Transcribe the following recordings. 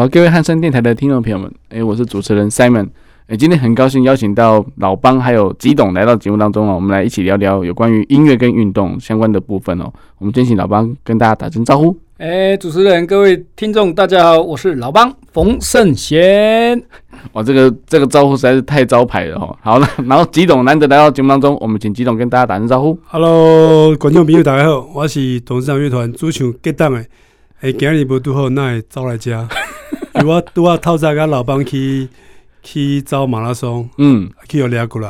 好，各位汉声电台的听众朋友们，哎，我是主持人 Simon。哎，今天很高兴邀请到老帮还有吉董来到节目当中哦，我们来一起聊聊有关于音乐跟运动相关的部分哦。我们先请老帮跟大家打声招呼。哎，主持人、各位听众，大家好，我是老帮冯圣贤。哇，这个这个招呼实在是太招牌了哦。好 了，然后吉董难得来到节目当中，我们请吉董跟大家打声招呼。Hello，观众朋友大家好，我是董事长乐团主唱吉董的。哎，今日无拄好，那会走来家，我拄啊透早甲老板去。去走马拉松，嗯，去有俩过来。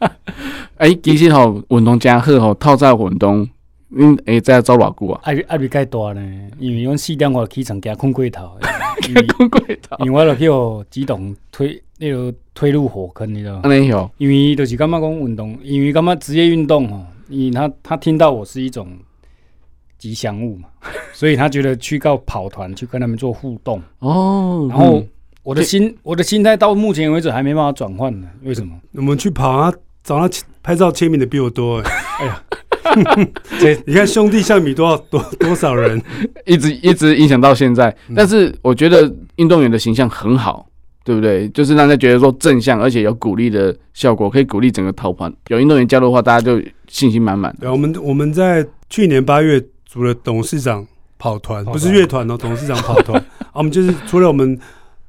哎、欸，其实吼运动诚好吼，透早运动，嗯，会再走偌久啊？爱爱比较大呢，因为阮四点我起床惊困过头，困过头，因为我着去互机动推那个推入火坑，你知道吗？安尼吼，因为就是感觉讲运动，因为感觉职业运动吼，因为他他听到我是一种吉祥物嘛，所以他觉得去告跑团去跟他们做互动哦，然后。嗯我的心，我的心态到目前为止还没办法转换呢。为什么？我们去跑啊，找他拍照签名的比我多哎。哎呀，你看兄弟象比多少多多少人，一直一直影响到现在。但是我觉得运动员的形象很好，对不对？就是让人觉得说正向，而且有鼓励的效果，可以鼓励整个跑团。有运动员加入的话，大家就信心满满。对，我们我们在去年八月组了董事长跑团，不是乐团哦，董事长跑团。啊，我们就是除了我们。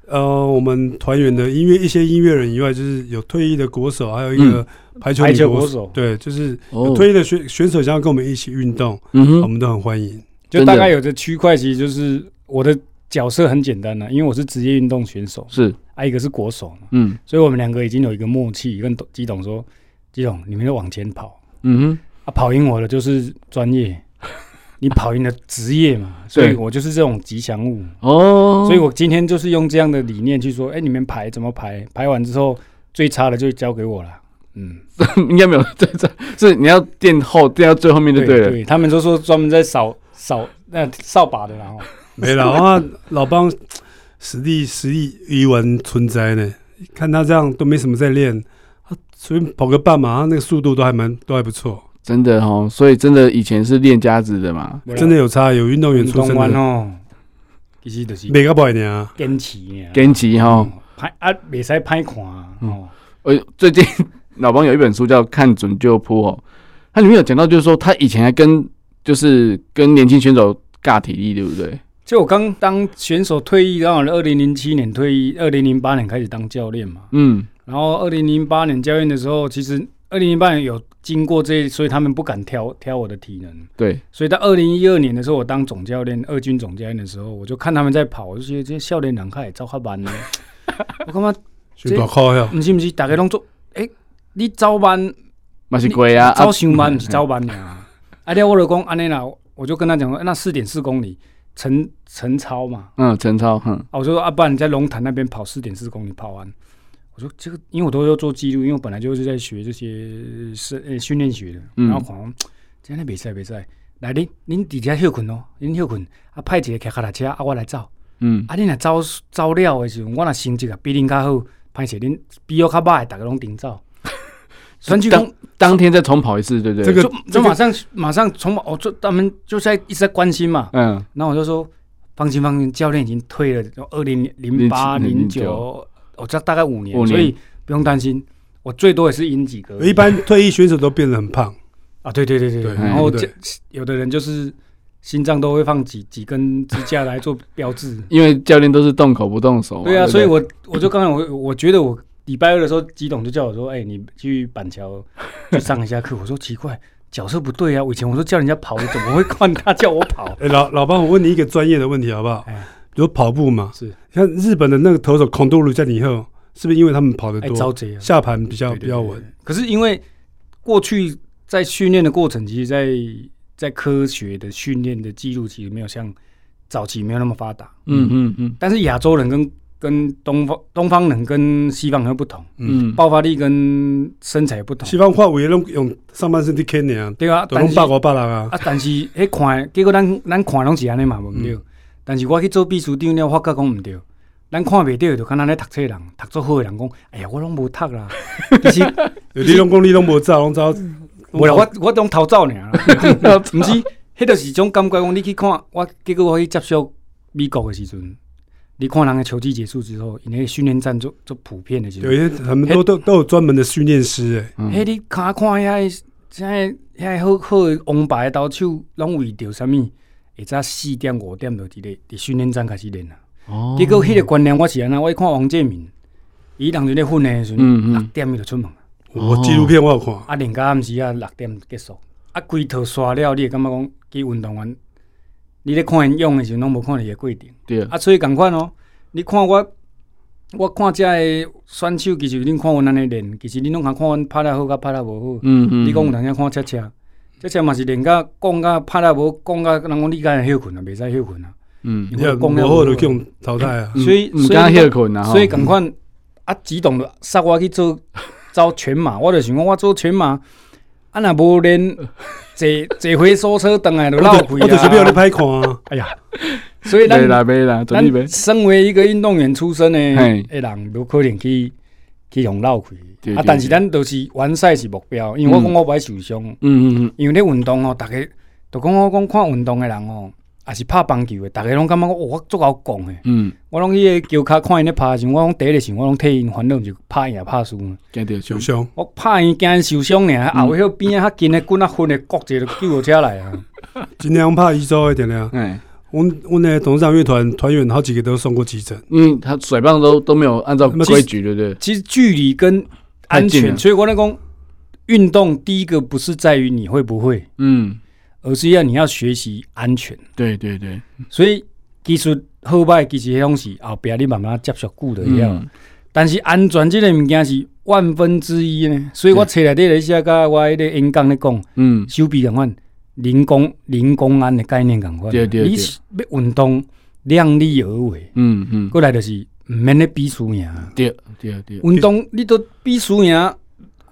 呃，我们团员的音乐一些音乐人以外，就是有退役的国手，还有一个排球女国手，对，就是有退役的选选手想要跟我们一起运动，嗯哼，我们都很欢迎。就大概有的区块，其实就是我的角色很简单了，因为我是职业运动选手，是，还有一个是国手嘛，嗯，所以我们两个已经有一个默契，跟基董说，基董，你们就往前跑，嗯哼，啊，跑赢我的就是专业。你跑赢了职业嘛，所以我就是这种吉祥物哦。所以我今天就是用这样的理念去说，哎、欸，你们排怎么排？排完之后最差的就交给我了。嗯，应该没有 最差，是你要垫后垫到最后面就对了。他们都说专门在扫扫那扫把的，然后 没了啊。老帮实力实力余文存在呢，看他这样都没什么在练，他随便跑个半马，那个速度都还蛮都还不错。真的哦，所以真的以前是练家子的嘛，真的有差，有运动员出身的。哦。其实就是每个不一样啊，坚持坚持哈，拍啊，未使拍看哦。呃，最近 老王有一本书叫《看准就扑》哦，它里面有讲到，就是说他以前还跟就是跟年轻选手尬体力，对不对？就我刚当选手退役，然后二零零七年退役，二零零八年开始当教练嘛。嗯，然后二零零八年教练的时候，其实二零零八年有。经过这，所以他们不敢挑挑我的体能。对，所以到二零一二年的时候，我当总教练，二军总教练的时候，我就看他们在跑，我就觉得这些少年人开也走较慢呢。我感觉这不是不是，大家拢做，哎、欸，你走慢，嘛是贵啊，走上慢是走慢呀。啊，对，我就讲安尼啦，我就跟他讲说，那四点四公里陈陈超嘛，嗯，陈超，嗯，啊，我就说啊，不然你在龙潭那边跑四点四公里跑完。我说这个，因为我都要做记录，因为我本来就是在学这些是呃训练学的。然后讲，今天比赛比赛，来您您底下休困哦，您休困啊，派一个骑脚踏车啊，我来走。嗯，啊，你若走走了的时候，我若成绩啊比您较好，歹势您比我较歹，大家拢顶走。当当天再重跑一次，对不对？这个就就马上马上重跑，我就他们就在一直在关心嘛。嗯，然后我就说放心放心，教练已经退了，就二零零八零九。我这大概五年，所以不用担心。我最多也是赢几个。一般退役选手都变得很胖啊，对对对对。然后有的人就是心脏都会放几几根支架来做标志，因为教练都是动口不动手。对啊，所以我我就刚才我我觉得我礼拜二的时候，基董就叫我说：“哎，你去板桥去上一下课。”我说：“奇怪，角色不对啊！我以前我说叫人家跑，怎么会换他叫我跑？” 哎，老老帮，我问你一个专业的问题好不好？比如跑步嘛，是像日本的那个投手孔杜鲁在以后，是不是因为他们跑得多，下盘比较比较稳？可是因为过去在训练的过程，其实在在科学的训练的记录，其实没有像早期没有那么发达。嗯嗯嗯。但是亚洲人跟跟东方东方人跟西方人不同，嗯，爆发力跟身材不同。西方话为拢用上半身去啃的啊，对啊，都拢百五百六啊。啊，但是迄看，结果咱咱看拢是安尼嘛，无毋对。但是我去做秘书长了，发觉讲毋对。咱看袂着，就敢若咧读册人，读足好诶人讲，哎呀，我拢无读啦。其实 你拢讲你拢无走，拢走。无啦，我我拢偷走尔。毋是，迄着是种感觉讲，你去看我，结果我去接触美国诶时阵。你看人诶球季结束之后，因为训练站做做普遍的，就有些他们都都都有专门的训练师诶。嘿，你看看遐，现在遐好好王牌投手，拢为着啥物？会早四点五点就伫咧伫训练站开始练啊。哦。结果迄个观念我是安那，我一看王建民，伊当时咧训练时阵，六点伊就出门。我纪录片我有看。啊，练到暗时啊，六点结束。啊，规套刷了，你会感觉讲，去运动员。你咧看因用的时阵，拢无看伊个过程。对啊，所以共款哦。你看我，我看遮个选手，其实恁看阮安尼练，其实恁拢通看阮拍得好，甲拍得无好。嗯嗯。你讲有当时看切切，切切嘛是练甲讲甲拍得无，讲甲人讲你敢会休困啊？袂使休困啊。嗯。你讲无好就叫淘汰啊。所以毋敢休困啊。所以共款啊，激动了，杀我去做走全马，我就想讲我做全马，啊若无练。坐坐回收车等来都绕开啊！我就是要你歹看啊！哎呀，所以咱咱身为一个运动员出身的诶人，有可能去去互绕开啊！但是咱都是完赛是目标，因为我讲我不爱受伤。嗯嗯嗯，因为咧运动哦，逐个都讲我讲看运动诶人哦。也是拍棒球诶，逐个拢感觉我我足够讲诶。嗯，我拢去个球卡看因咧拍时，我拢第一个时，我拢替因烦恼，就拍赢拍输。惊着受伤，我拍赢惊受伤呢，后尾边啊较近诶滚啊昏诶，国际都救护车来啊。尽量拍伊做一点了。哎，我我那董事长乐团团员好几个都送过急诊。嗯，他甩棒都都没有按照规矩，对不对？其实距离跟安全，所以我来讲，运动第一个不是在于你会不会，嗯。而是要你要学习安全，对对对，所以技术好歹其实迄种是后壁你慢慢接触久的了。嗯、但是安全这个物件是万分之一呢，所以我册内底咧写甲我迄个演讲咧讲，嗯，手臂共款，零工零公安的概念共款，对对对，你是要运动量力而为，嗯嗯，过来就是毋免咧比输赢，对对对，运动你都比输赢，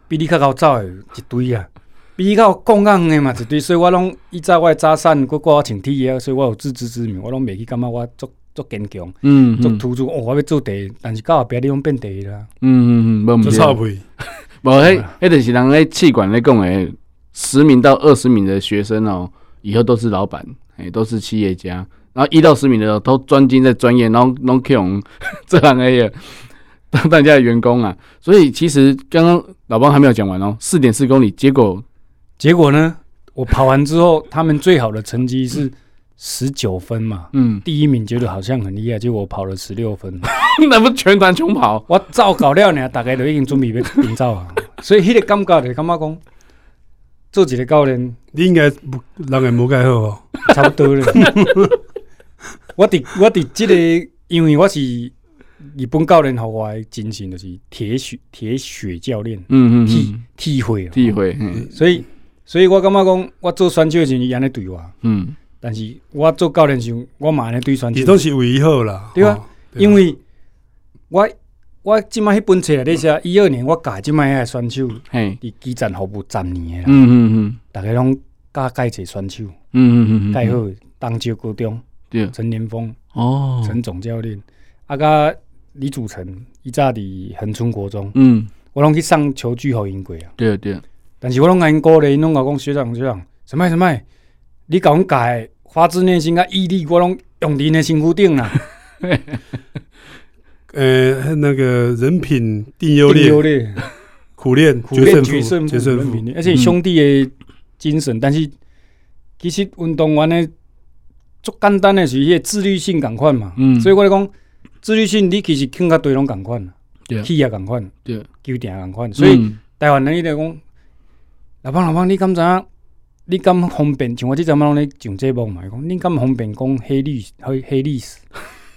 比你较高走的一堆啊。比较杠杆的嘛，一堆，所以我拢以前我早散，佮我穿 T 恤，所以我有自知之明，我拢袂去感觉我足足坚强，嗯，足突出。哦，我要做第一，但是到后壁你拢变第一啦。嗯嗯嗯，做臭屁，无迄迄就是人咧气管咧讲诶，十名到二十名的学生哦，以后都是老板，哎，都是企业家。然后一到十名的时候都专精在专业，然后拢去用 这两个月当大家的员工啊。所以其实刚刚老邦还没有讲完哦，四点四公里，结果。结果呢？我跑完之后，他们最好的成绩是十九分嘛。嗯，第一名觉得好像很厉害，结果我跑了十六分，那不全团穷跑？我照搞了呢，大概都已经准备被顶照啊。所以迄个感觉就感觉讲，做一个教练，你应该人也无介好哦，差不多了。我伫我伫这个，因为我是日本教练，互我诶精神就是铁血铁血教练。嗯嗯，体体会体会，嗯，所以。所以我感觉讲，我做选手诶时阵伊安尼对我，嗯，但是我做教练时，我嘛安尼对选手，你都是为伊好啦，对啊，因为我我即摆迄本册内底写，一二年我教即摆遐选手，嘿，伫基层服务十年诶啦，嗯嗯嗯，大家拢教介济选手，嗯嗯嗯，介好，东州高中，对，陈年峰，哦，陈总教练，啊甲李祖成，伊早伫恒春国中，嗯，我拢去上球具互因过啊，对对。但是我拢甲因鼓励，因拢甲讲学长学长，什么什么，你甲阮教发自内心甲毅力，我拢用伫你身躯顶啦。呃，那个人品定优劣，苦练决胜负，决胜负，而且兄弟的精神。但是其实运动员诶最简单的是迄个自律性共款嘛。所以我来讲自律性，你其实更加对拢共款，企业共款，对，球定共款。所以台湾人伊来讲。老板老板，你敢知影？你敢方便？像我即阵拢咧上节目嘛，伊讲你敢方便讲黑历黑黑历史？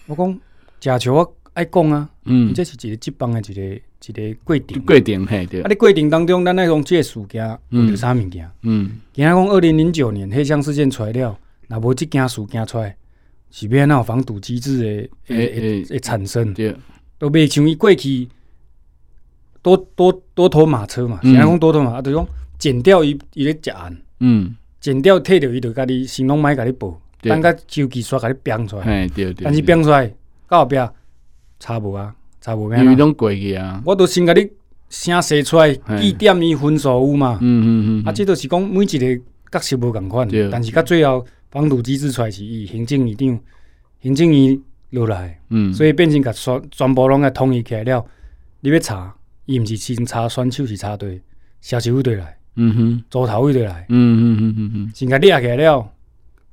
我讲假球我爱讲啊，嗯，这是一个职棒的一个一个过程。过程嘿对。啊，你过程当中，咱爱讲这个事件有啥物件？嗯，今仔讲二零零九年黑箱事件出来了，若无即件事件出来，是变那种防堵机制的诶诶。诶产生，对，都未像伊过去多多多头马车嘛，现在讲多头马，啊，就是讲剪掉伊伊咧食案，嗯，剪掉退掉伊就家己行动买家己报，等甲周期煞家己编出来，哎对对，但是编出来到后壁差无啊，差无咩啊，因为拢过去啊，我都先甲你声写出来，记点伊分数有嘛，嗯嗯嗯，啊，这都是讲每一个角色无共款，但是到最后。防堵机制出来是以行政院长、行政院落来，嗯，所以变成甲全全部拢个统一起来了。你要查，伊毋是先查选手是插队，消息会对来，嗯哼，组头会对来，嗯嗯嗯嗯嗯，先甲掠起来了，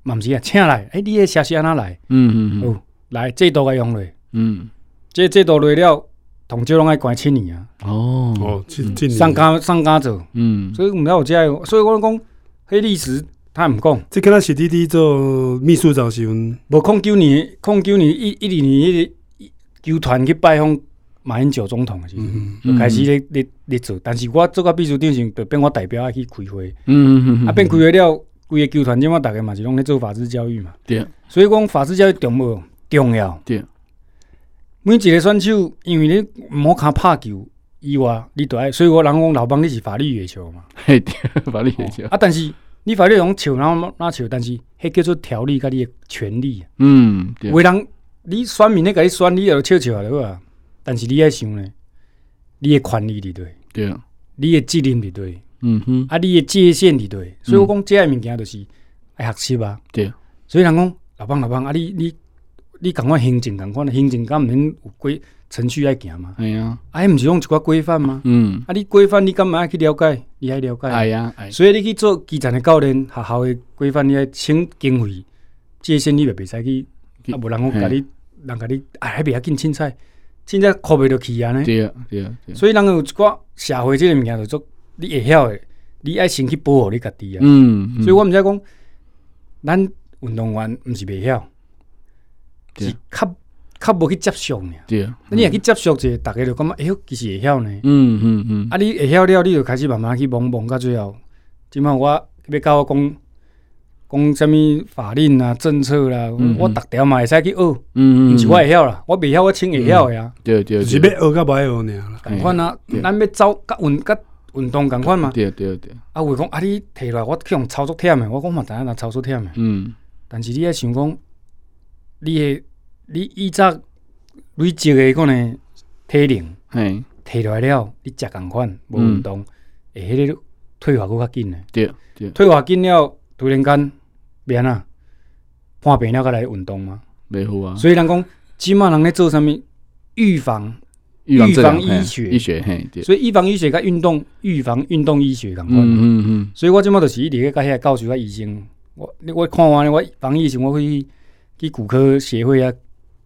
嘛毋是啊，请来，哎，你个消息安怎来？嗯嗯哦，来制度个用嘞，嗯，这制度来了，同少拢爱关七年啊。哦哦，上家上家做，嗯，所以毋要有这个，所以我讲，迄历史。他毋讲，即跟他史蒂迪做秘书长时阵，无空九年，空九年一一二年，迄个球团去拜访马英九总统时阵，嗯嗯、就开始咧咧咧做。但是我做个秘书长时，就变我代表爱去开会。嗯嗯嗯，啊变开会了，规个球团即马大概嘛是拢咧做法治教育嘛。对。所以讲法治教育重无重要。对。每一个选手，因为你毋好卡拍球以外，你都爱，所以我人讲老帮你是法律月球嘛。嘿，对法律月球。啊，但是。你法律用笑，然后哪笑？但是迄叫做条例，甲你的权利。嗯，对为人你选民咧，甲你选你要笑笑就好啊。但是你爱想呢，你的权利伫对，对，你的责任伫对，嗯哼，啊，你的界限伫对。所以我讲这个物件就是爱学习啊。对，所以人讲老帮老帮啊，你你你赶快行政赶快，行政敢毋免有规程序爱行嘛？系啊，哎，毋是用一寡规范吗？嗯，啊，你规范你干嘛爱去了解？你爱了解？系啊，所以你去做基层的教练，学校的规范，你爱请经费，这些你就袂使去，啊，无人讲甲你，人甲你，哎，袂要紧凊彩，凊彩考袂着去啊呢？对啊，对啊。所以人有一寡社会即个物件，就做你会晓的，你爱先去保护你家己啊。嗯，所以我毋知讲，咱运动员毋是袂晓，是较。较无去接受呢，对啊，你若去接受者，逐个就感觉哎哟，其实会晓呢。嗯嗯嗯。啊，你会晓了，你就开始慢慢去摸摸，到最后，即满我要甲我讲讲啥物法令啊、政策啦，我逐条嘛会使去学。嗯嗯。毋是我会晓啦，我袂晓，我请会晓的啊。对对。是要学甲袂晓尔啦。共款啊，咱要走甲运甲运动共款嘛。对对对。啊，话讲啊，你摕来我去用操作忝的，我讲嘛，知影若操作忝的。嗯。但是你爱想讲，你诶。你以前累积的可能体能，嘿，提来了，你食共款无运动，会迄个退化搁较紧诶。对对，退化紧了，突然间变啊，患病了，才来运动嘛，袂好啊。所以人讲，即满人咧做啥物预防预防医学，医学嘿，所以预防医学甲运动预防运动医学共款。嗯嗯嗯。所以我即满就是一直甲遐教授甲医生，我我看完我防疫时，我会去骨科协会啊。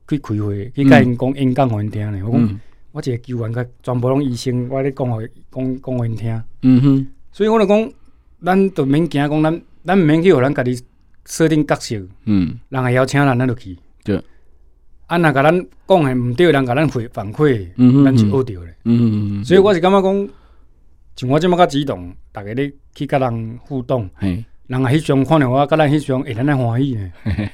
去开会，去甲因讲演讲互因听咧。我讲，我一个球员甲全部拢医生，我咧讲互讲讲互因听。嗯哼，所以我就讲，咱就免惊讲，咱咱毋免去互咱家己设定角色。嗯，人会邀请咱，咱就去。对。啊，若甲咱讲诶毋对，人甲咱回反馈，咱就学着咧。嗯嗯，所以我是感觉讲，像我即么较激动，逐个咧去甲人互动，人啊翕相看着我，甲咱翕相，会咱来欢喜呢。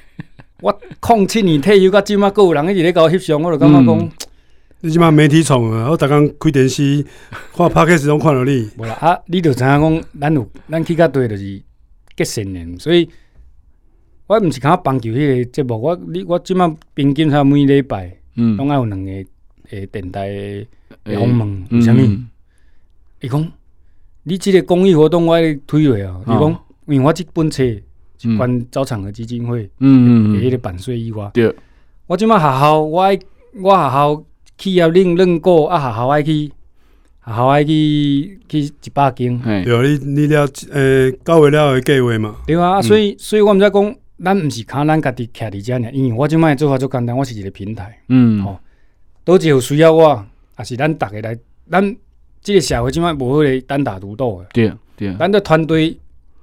我控七年退休，到即马个有人一直咧甲我翕相，我就感觉讲，你即马媒体创啊！我逐工开电视，看 Podcast 拢看到你。无啦啊，你就知影讲，咱有咱去较对，就是结善缘。所以，我毋是看棒球迄个节目，我你我即马平均差每礼拜，嗯，拢爱有两个诶电台诶访问，为虾米？伊讲你即个公益活动我爱推落啊！伊讲，因为我即本册。关招场的基金会，嗯嗯，迄个版税以外，对，我即摆学校，我爱我学校企业认认过，啊学校爱去，学校爱去去一百斤，对，你你了，呃，到位了的计划嘛，对啊，所以所以我毋知讲，咱毋是靠咱家己徛伫遮尔，因为我即马做法做简单，我是一个平台，嗯，吼，倒一有需要我，也是咱逐个来，咱即个社会即摆无迄个单打独斗的，对对，咱的团队。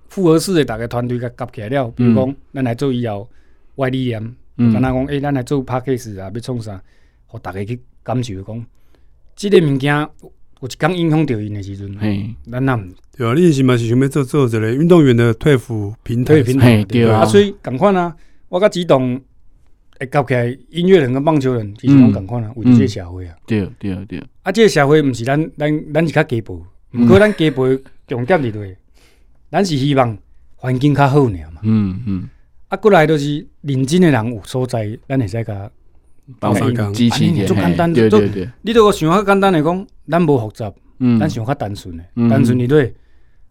复合式的大家团队甲夹起来了，比如讲，咱来做以后外理念，敢若讲，诶，咱来做 Podcast 啊，要创啥，互大家去感受讲，即个物件有一刚影响到因的时阵，咱那对啊，你是嘛是想要做做一个运动员的退服平台，平台对啊，所以共款啊，我甲激动会搞起来，音乐人跟棒球人其实拢共款啊，为着这个社会啊。对对对。啊，即个社会毋是咱咱咱是较鸡婆，毋过咱鸡婆重点伫对，咱是希望环境较好尔嘛。嗯嗯。啊，过来都是认真的人有所在，咱会使甲帮忙支持一点。对对对。你如果想较简单来讲，咱无复杂，咱想较单纯的，单纯的对。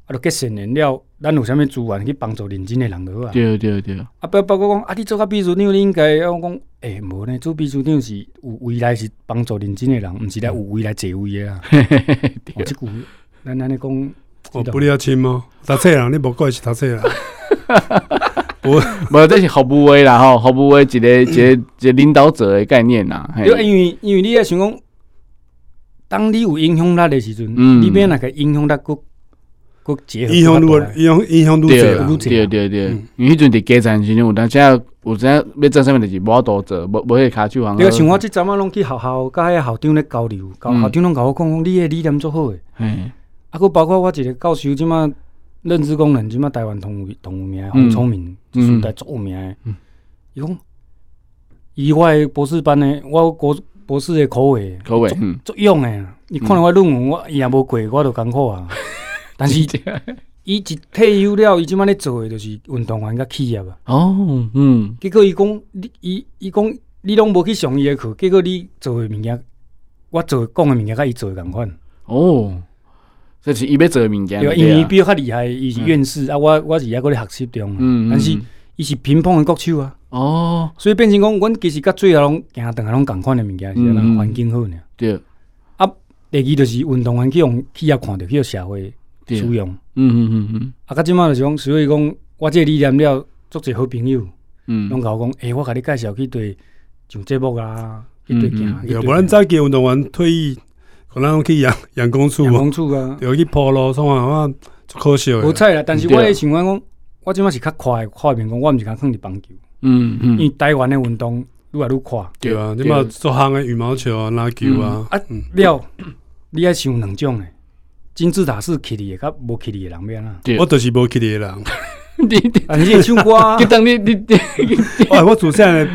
啊，就结成年了，咱有啥物资源去帮助认真的人就好啊。对对对。啊，包包括讲啊，你做个秘书长，你应该要讲，诶，无呢，做秘书长是有未来是帮助认真的人，毋是来有未来坐位的啊。哦，即句咱安尼讲，我不离要亲吗？读册人，你无过是读册人。无无，这是服务位啦吼，服务位一个一个一个领导者的概念呐。因为因为因为你也想讲，当你有影响力的时阵，你边那个影响力个。影响如果影响影响愈济，对对对，因为迄阵伫基层时阵有当时有阵要做啥物，就是无法度做，无无迄个骹手行。对，像我即阵仔拢去学校，甲迄校长咧交流，校校长拢甲我讲讲，你诶理念做好诶。嗯。啊，搁包括我一个教授，即马认知功能，即马台湾同同有名，洪聪明，时代足有名。伊讲，伊我诶博士班诶，我国博士诶口味，口味，足用诶。你看我论文，我伊也无过，我都艰苦啊。但是，伊一退休了，伊即摆咧做诶，就是运动员甲企业啊。哦，嗯。结果伊讲，你伊伊讲，你拢无去上伊诶课，结果你做诶物件，我做讲诶物件，甲伊做诶共款。哦，这是伊要做诶物件。对，因为伊比较厉害，伊是院士啊，我我是抑搁咧学习中。嗯，但是伊是乒乓诶国手啊。哦。所以变成讲，阮其实甲最后拢行等下拢共款的物件，是咱环境好呢。对。啊，第二就是运动员去用企业看着去个社会。使用，嗯嗯嗯嗯，啊，甲即满就是讲，所以讲，我即个理念了，足侪好朋友，嗯，拢甲我讲，诶，我甲你介绍去对上节目啊，去对行，要不然早期运动员退役，可能去阳阳光处，阳光处啊，又去铺路，创啊，我足可惜。无错啦，但是我诶想讲，我即马是较快，快面讲，我毋是讲放伫棒球，嗯嗯，因为台湾诶运动愈来愈快，对啊，即马做项诶羽毛球啊、篮球啊，啊，了，你爱想两种诶。金字塔是起的，甲无起的人边啊？我就是无起的人。你你也唱歌？你等你你你，哎，我主线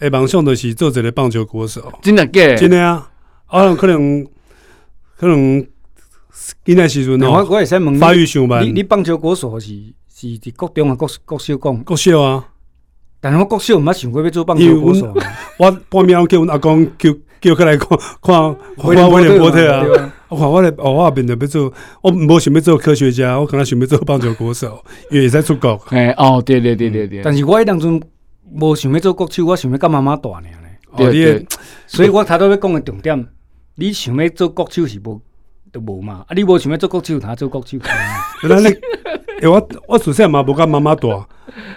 诶，梦想就是做一个棒球国手。真的假？真的啊！啊，可能可能今仔时阵我我会使问发育上慢。你你棒球国手是是伫国中啊？国国小讲国小啊？但是我国小毋捌想过要做棒球国手。我半暝叫阮阿公叫叫佢来看看看威廉波特啊。我看我咧，我后边就要做，我无想要做科学家，我可能想要做棒球国手，因为会使出国。哎，哦，对对对对对。但是我迄当阵无想要做国手，我想要甲妈妈大呢。对对。所以我头拄要讲的重点，你想要做国手是无都无嘛？啊，你无想要做国手，他做国手。原来你，我我自细嘛无甲妈妈大，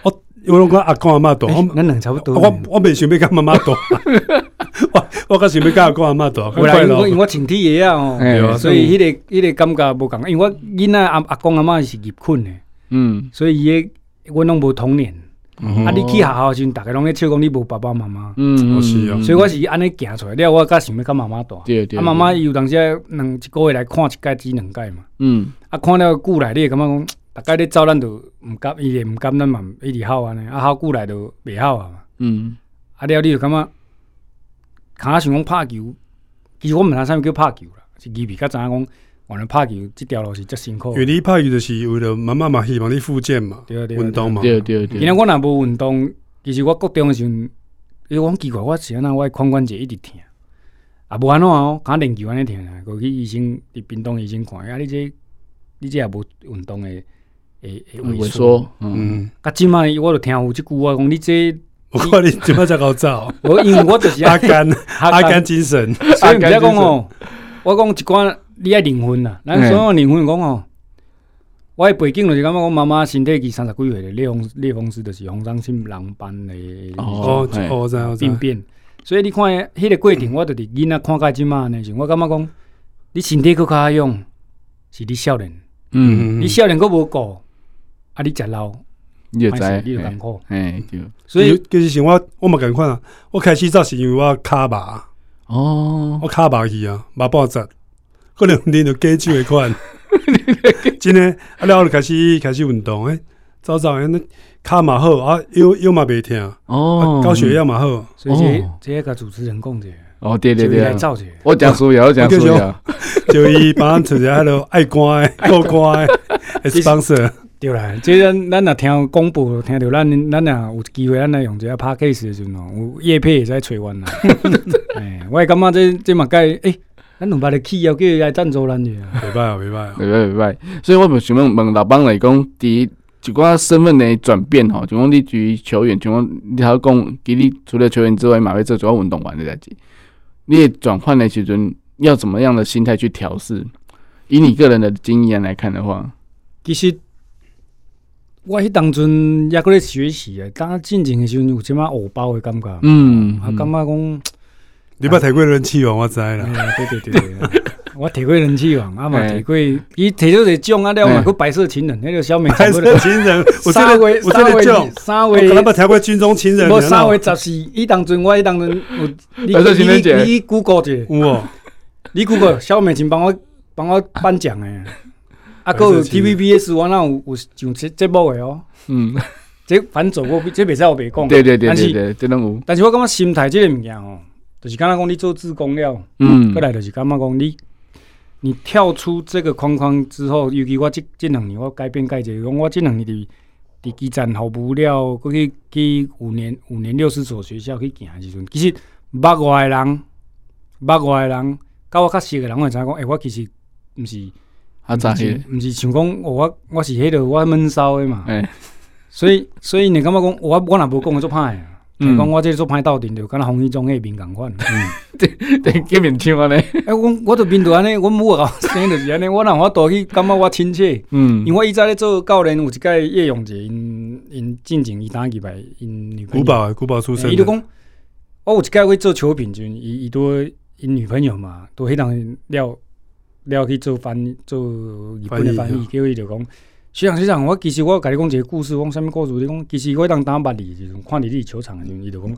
我我拢甲阿公阿妈大。咱两差不多。我我未想要甲妈妈大。我我较想要甲阿公阿妈大，快乐。因为我亲体爷啊，哦，所以迄个迄个感觉无共。因为我囡仔阿阿公阿妈是入困的，嗯，所以伊个我拢无童年。啊，你去学校时阵，大家拢咧笑讲你无爸爸妈妈，嗯，是啊。所以我是安尼行出来了，我较想要甲妈妈住。对对。啊，妈妈有当时两一个月来看一届至两届嘛，嗯，啊，看了久来，你会感觉讲，大概咧走咱都毋甘，伊也毋甘咱嘛一直好安尼，啊，好久来都袂好啊嘛，嗯，啊了，你就感觉。卡想讲拍球，其实我毋知啥物叫拍球啦，是伊比较知影讲，原来拍球即条路是足辛苦。因为你拍球就是为了妈妈嘛，希望你复健嘛，运动嘛。对对对。今仔我若无运动，其实我国中诶时阵，伊讲奇怪，我是安怎我髋关节一直疼，啊无安怎哦，敢练球安尼疼啊，过去医生伫屏东医生看，啊你这你这也无运动诶诶诶萎缩，嗯，啊即摆我就听有即句话讲你这。我看你怎么才搞造？我因为我就是 阿甘，阿甘精神。所以唔要讲哦，我讲一寡你爱灵魂呐，咱所有灵魂讲吼，我背景就是感觉我妈妈身体是三十几岁的类风类风湿，就是红斑性狼斑的哦哦，这样病变。所以你看，迄个过程，我就是囡仔看甲即嘛呢，我感觉讲你身体佫较用，是你少年，嗯，你少年佫无顾，啊，你食老。你就知，你就艰苦，哎，对。所以就是像我，我嘛共款啊。我开始早是因为我骹麻，哦，我骹麻去啊，麻半截，可能练着加酒的款。真诶，啊，了后就开始开始运动诶，早早那卡嘛好啊，腰腰嘛袂疼哦，高血压嘛好，所以这这个主持人讲者哦，对对对，我讲输呀，我讲输呀，就伊帮咱出下迄落爱关够关，sponsor。对啦，即咱咱若听广播，听着咱咱若有机会，咱来用一下 podcast 的时候，有业配会使找阮啦。哎，我感觉这这嘛该诶，咱两百的企业叫伊来赞助咱去啊，袂歹啊，袂歹啊，袂歹袂歹。所以我们想问问老板来讲，伫一。就讲身份的转变吼，就讲你举球员，就讲你还讲，给你除了球员之外，嘛会做主要运动员的代志。你转换的时阵，要怎么样的心态去调试？以你个人的经验来看的话，其实我迄当阵也搁咧学习诶，刚进前的时阵有即马偶包的感觉，嗯，啊，感觉讲你捌提过人气王，我知啦，对对对对。我提过人气王，啊嘛提过，伊提到个奖啊，了嘛，个白色情人，那个小美。白色情人，三位，三位，三位。我那么提过军中情人。我三位十四，伊当阵，我伊当阵有。白色情人节。你 Google 者。有。你 Google 小美请帮我帮我颁奖诶。啊，个 TVBS 我那有有上节节目诶哦。嗯。这反走过，这袂使我白讲。对对对对对，这拢有。但是我感觉心态这个物件吼，就是刚刚讲你做志工了，嗯，过来就是感觉讲你。你跳出这个框框之后，尤其我即即两年我改变改变，我即两年伫伫基站服务了，过去去五年五年六十所学校去行时阵，其实捌外的人，捌外的人，甲我较熟的人，会知影讲，诶、欸，我其实毋是，啊，咋是？毋是想讲我我是迄个我闷骚的嘛，欸、所以所以你感觉讲我我若无讲做歹。嗯，讲我这做歹斗阵，就敢若红衣中迄面共款。嗯，对对，见面像安尼。哎，我我着面对安尼，我母啊，生着是安尼。我若我倒去感觉我亲切。嗯，因为我以前咧做教练，有一届叶永杰，因因进前伊打几排，因女朋友。古堡古堡出身。伊就讲，我有一届去做球品君，伊伊都因女朋友嘛，都迄当了了去做翻做日本的翻译，叫伊就讲。学长学长，我其实我甲你讲一个故事，讲啥物故事？你讲其实我当打捌你，就是看你球场的时候，伊就讲，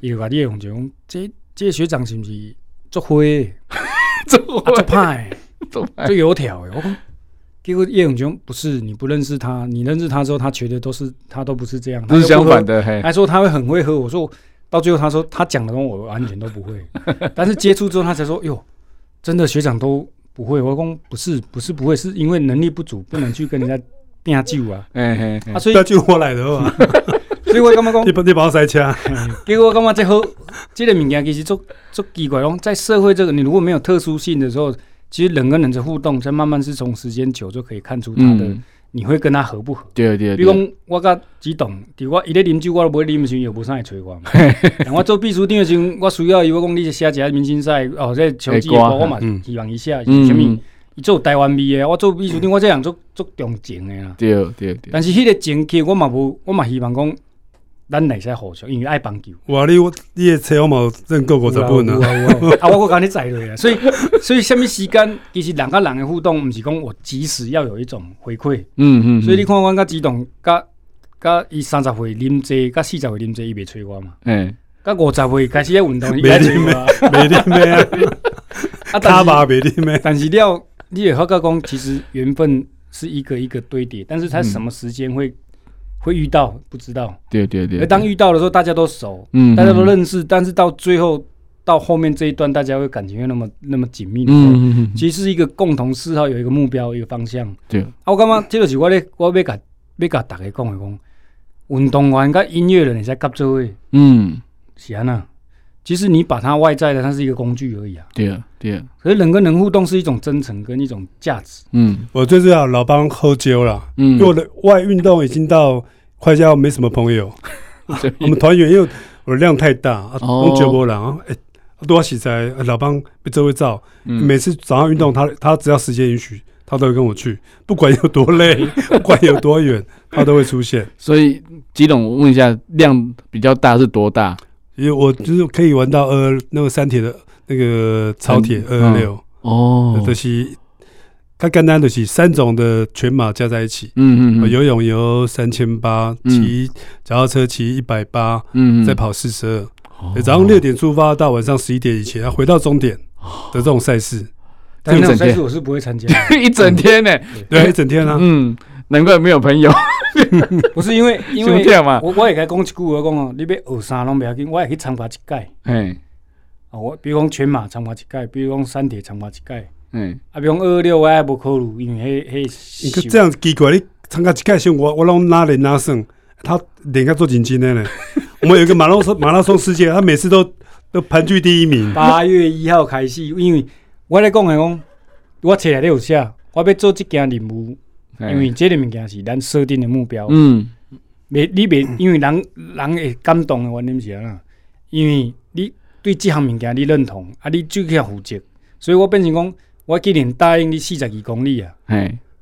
伊就甲你用就讲，这这学长是毋是做灰？做做派，做做 油条的。我讲，结果叶永雄不是，你不认识他，你认识他之后，他觉得都是他都不是这样，他是相反的。嘿，还说他会很会喝。我说到最后，他说他讲的东西我完全都不会，但是接触之后，他才说，哟，真的学长都。不会，我讲不是，不是不会，是因为能力不足，不能去跟人家 拼酒啊。哎哎，啊，所以要救我来的嘛。所以我感觉讲，你你帮我塞车。结果我感觉这好，这个物件其实足足奇怪讲。在社会这个，你如果没有特殊性的时候，其实人跟人的互动，才慢慢是从时间久就可以看出他的。嗯你会跟他合不合？对对。比如讲，我甲只栋，伫我伊咧啉酒，我都不会啉时，又无啥会找我嘛。但我做秘书长的时候，我需要伊，我讲你写一下明星赛哦，这球技歌我嘛希望一下，是啥物？伊做台湾味的，我做秘书长，我这样做做重情的啦。对对对。但是迄个情节，我嘛无，我嘛希望讲。咱会使互相，因为爱帮助。哇，你我你的车我冇认购过十本啊！啊，我我甲你载落啊，所以 所以什么时间，其实人甲人的互动，毋是讲我即时要有一种回馈。嗯嗯。所以你看，我甲激动，甲甲伊三十岁啉济，甲四十岁啉济，伊袂催我嘛。嗯。甲五十岁开始咧运动，伊来催我。袂啉咩啊？啊，他爸袂啉咩？但是了，你也好讲，其实缘分是一个一个堆叠，但是他什么时间会？会遇到不知道，对对对。而当遇到的时候，大家都熟，嗯，大家都认识，但是到最后到后面这一段，大家会感情会那么那么紧密的时候，嗯，其实是一个共同嗜好，有一个目标，一个方向。对啊，我感觉这个是我咧，我要甲要甲大家讲的讲，运动员甲音乐人你在合作的，嗯，是安那。其实你把它外在的，它是一个工具而已啊。对啊，对啊。可是人跟人互动是一种真诚跟一种价值。嗯，我最重要老帮喝酒了。嗯，因为我的外运动已经到快要没什么朋友。我们团员因为我的量太大，我酒波了。哎，多洗在老帮被周围照。每次早上运动，他他只要时间允许，他都会跟我去，不管有多累，不管有多远，他都会出现。所以吉董，我问一下，量比较大是多大？因为我就是可以玩到二那个三铁的那个超铁二二六。哦，就是它简单的是三种的全马加在一起，嗯嗯，游泳游三千八，骑脚踏车骑一百八，嗯，再跑四十二，早上六点出发到晚上十一点以前要回到终点的这种赛事，但这种赛事我是不会参加，一整天呢，对，一整天啊，嗯，难怪没有朋友。不是因为因为嘛我我也该讲一句话讲哦，你要学啥拢不要紧，我也可以参加一届。哎，啊，我比如讲全马参加一届，比如讲山铁参加一届。嗯，啊，比如讲二六我也无考虑，因为迄迄。你个这样奇怪，你参加一届时我我拢哪练哪算，他练个做认真的呢。我们有一个马拉松马拉松世界，他每次都都盘踞第一名。八月一号开始，因为我咧讲诶讲，我册内底有写，我要做这件任务，因为这个物件是咱设定的目标。嗯，未你未，因为人人会感动的原因是啥？因为你对即项物件你认同，啊，你就去负责，所以我变成讲，我既然答应你四十二公里啊，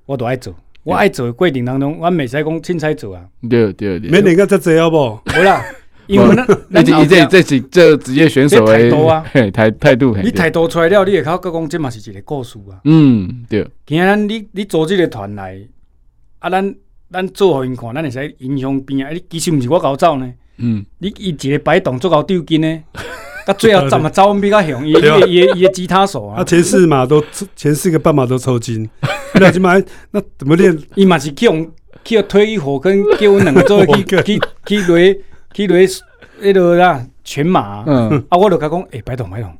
我都爱做。我爱做的过程当中，我未使讲凊彩做啊。对对对，没练个这这好不？无啦。因为那那这这这是这职业选手诶，态度啊，态态度。你态度出来了，你会靠讲这嘛是一个故事啊。嗯，对。今仔你你组这个团来，啊，咱咱做互因看，咱会使影响边啊？你其实毋是我搞走呢。嗯。你伊一个摆动作搞丢筋呢，到最后怎么走比较凶？伊伊伊伊吉他手啊。他前四马都前四个半马都抽筋，那怎么那怎么练？伊嘛是去用去推一火跟叫阮两个做去去去雷。去落迄落啦全马，嗯，啊，我就甲讲，诶，摆动摆动，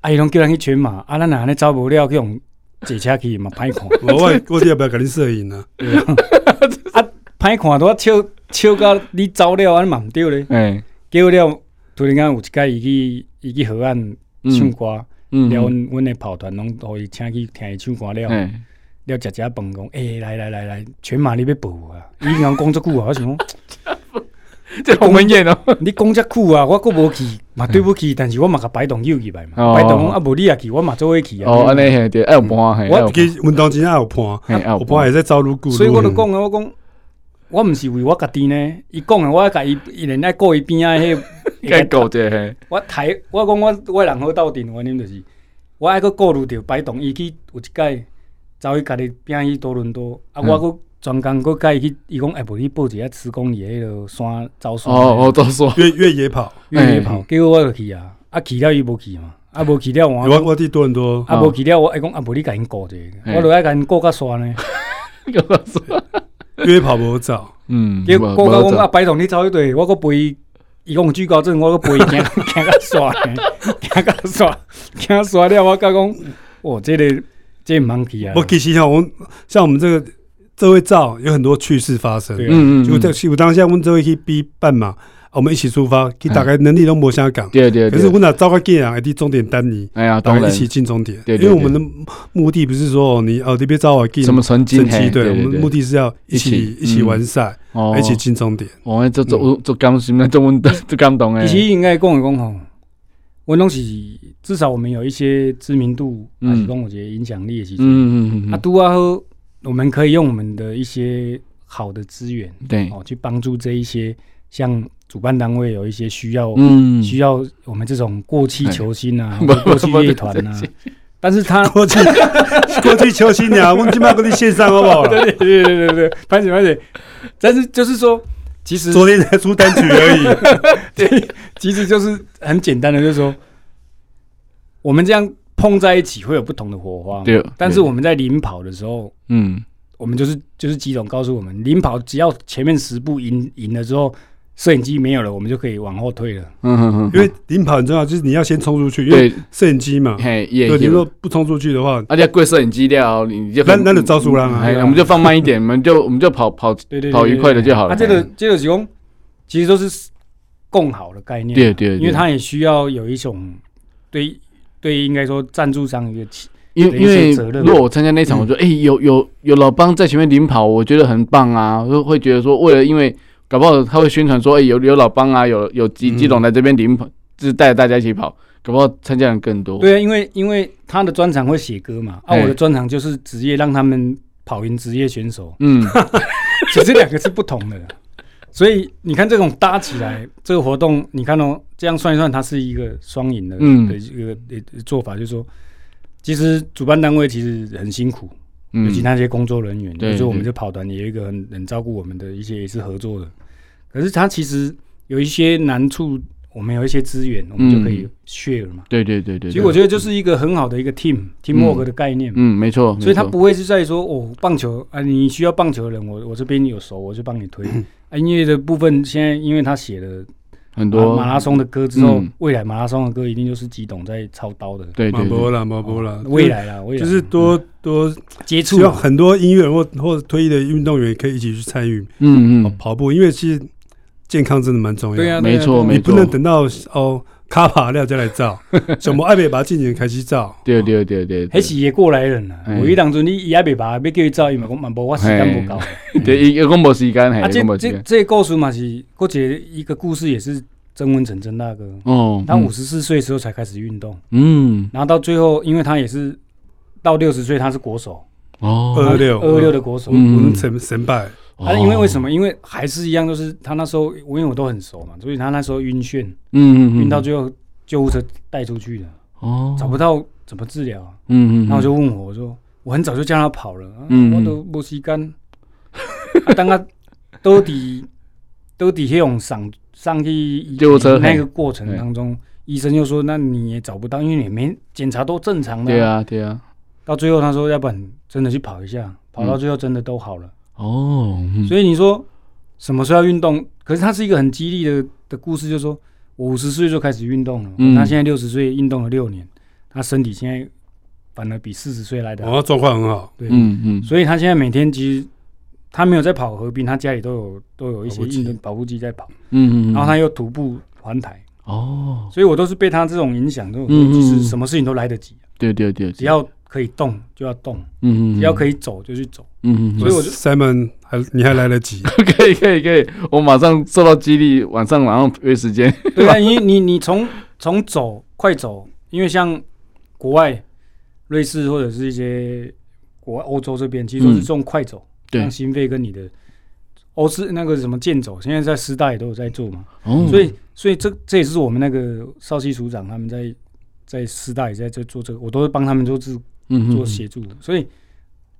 啊，伊拢叫咱去全马，啊，咱若安尼走无了，去用坐车去嘛歹看。我我我要不要甲你摄影啊？啊，歹看都笑笑到你走了，安尼嘛毋对咧。诶，结果了，突然间有一届伊去伊去河岸唱歌，了，阮阮诶跑团拢互伊请去听伊唱歌了，了食食饭讲，诶，来来来来，全马你要报啊？伊讲讲遮久啊，我想讲。这鸿门宴哦，你讲遮久啊，我阁无去，嘛对不起，但是我嘛甲摆动又入来嘛，摆动啊无你也去，我嘛做伙去啊。哦，安尼嘿，对，爱有伴嘿。我其实运动真爱有伴，有伴会使走路久。所以我就讲啊，我讲，我毋是为我家己呢，伊讲啊，我甲伊一人爱顾伊边啊，迄个顾者嘿。我台，我讲我我人好斗阵，原因就是我爱阁顾虑着摆动，伊去有一届走去家己拼去多伦多，啊，我阁。专工佫甲伊去，伊讲哎，无你报一下十公里迄落山走山。哦哦，走山越越野跑，越野跑。结果我就去啊，啊去了伊无去嘛，啊无去了我。我我伫多伦多，啊无去了我爱讲啊，无你甲因顾者，我着爱甲因顾甲山呢。越野跑无走，嗯。结果顾甲讲啊，摆动你走一队，我阁陪伊，伊讲惧高症，我阁陪伊行行甲山，行甲山，行山了，我甲讲，哦，即个这毋通去啊。我其实像，我像我们这个。这会照有很多趣事发生，嗯嗯，就在我当下，我们这位去比半马，我们一起出发，去大概能力都没相港，对对。可是我那招个进啊，的终点单你，哎呀，大家一起进终点，因为我们的目的不是说你哦，你别招我进什么成绩，对，我们目的是要一起一起完赛，一起进终点。哦，这这这感什么？这温这感动哎。其实应该讲一讲吼，温东西至少我们有一些知名度，还是讲我觉得影响力的其实，嗯嗯嗯，啊，都啊好。我们可以用我们的一些好的资源，对哦，去帮助这一些像主办单位有一些需要，嗯，需要我们这种过气球星啊，过气乐团啊。但是他 过去 过气球星啊，我们起码给你线上好不好？对对对对对，拍谢拍谢。但是就是说，其实昨天才出单曲而已。对，其实就是很简单的，就是说我们这样。碰在一起会有不同的火花，对。但是我们在领跑的时候，嗯，我们就是就是基总告诉我们，领跑只要前面十步赢赢了之后，摄影机没有了，我们就可以往后退了。嗯哼哼。因为领跑很重要，就是你要先冲出去，因为摄影机嘛。嘿，对。你如果不冲出去的话，而且贵摄影机掉，你就那那就招数了。哎，我们就放慢一点，我们就 我们就跑跑跑愉快的就好了。啊，这个这个用其实都是共好的概念，对对，因为它也需要有一种对。对，应该说赞助商一个责任，因为因为如果我参加那场，我说哎、嗯欸，有有有老帮在前面领跑，我觉得很棒啊，就会觉得说，为了因为搞不好他会宣传说，哎、欸，有有老帮啊，有有吉吉董来这边领跑，就是带着大家一起跑，搞不好参加人更多。对啊，因为因为他的专长会写歌嘛，啊，我的专长就是职业，让他们跑赢职业选手。嗯，其实两个是不同的。所以你看这种搭起来这个活动，你看哦，这样算一算，它是一个双赢的的一个做法，就是说，其实主办单位其实很辛苦，尤其那些工作人员，比如说我们这跑团也有一个很很照顾我们的一些也是合作的，可是他其实有一些难处，我们有一些资源，我们就可以 share 嘛。对对对对。其实我觉得就是一个很好的一个 team teamwork 的概念。嗯，没错。所以他不会是在说哦，棒球啊，你需要棒球的人，我我这边有熟，我就帮你推。啊，音乐的部分现在因为他写了很多马拉松的歌之后，未来马拉松的歌一定就是基董在操刀的。对对对。马博啦，马波啦，未来啦，未来就是多多接触，很多音乐人或或者退役的运动员可以一起去参与。嗯嗯。跑步，因为其实。健康真的蛮重要，对呀，没错，没错，你不能等到哦卡帕了再来照，什么爱贝把进前开始照，对对对对，还是也过来人了。我一当初你伊爱贝把要叫伊照，伊嘛讲蛮无，我时间不够。对，伊讲无时间，啊，这这这个故事嘛是，过节一个故事也是曾文成曾大哥。哦，他五十四岁时候才开始运动，嗯，然后到最后，因为他也是到六十岁，他是国手。哦，二六。二六的国手，嗯，成神败。他因为为什么？因为还是一样，就是他那时候，我因为我都很熟嘛，所以他那时候晕眩，嗯嗯晕到最后救护车带出去的，哦，找不到怎么治疗，嗯嗯，然后就问我，我说我很早就叫他跑了，嗯，我都没时间，啊，当他都底 都底下用上上去救护车那个过程当中，医生又说，那你也找不到，因为你没检查都正常的，对啊对啊，到最后他说，要不然真的去跑一下，跑到最后真的都好了。哦，嗯、所以你说什么时候要运动？可是它是一个很激励的的故事，就是说我五十岁就开始运动了，嗯、他现在六十岁运动了六年，他身体现在反而比四十岁来的哦，状况很好。对，嗯嗯，所以他现在每天其实他没有在跑河滨，他家里都有都有一些运动跑步机。在跑，嗯嗯，然后他又徒步环台，哦，所以我都是被他这种影响，就其实什么事情都来得及，对对对，只要。可以动就要动，嗯嗯，只要可以走就去走，嗯嗯，所以我就 Simon 还你还来得及，可以可以可以，我马上受到激励，晚上晚上约时间。对啊，你你你从从走快走，因为像国外瑞士或者是一些国外欧洲这边，其实都是这种快走，对，心肺跟你的欧式那个什么健走，现在在师大也都有在做嘛，哦，所以所以这这也是我们那个少熙署长他们在在师大也在在做这个，我都是帮他们做这。做协助，所以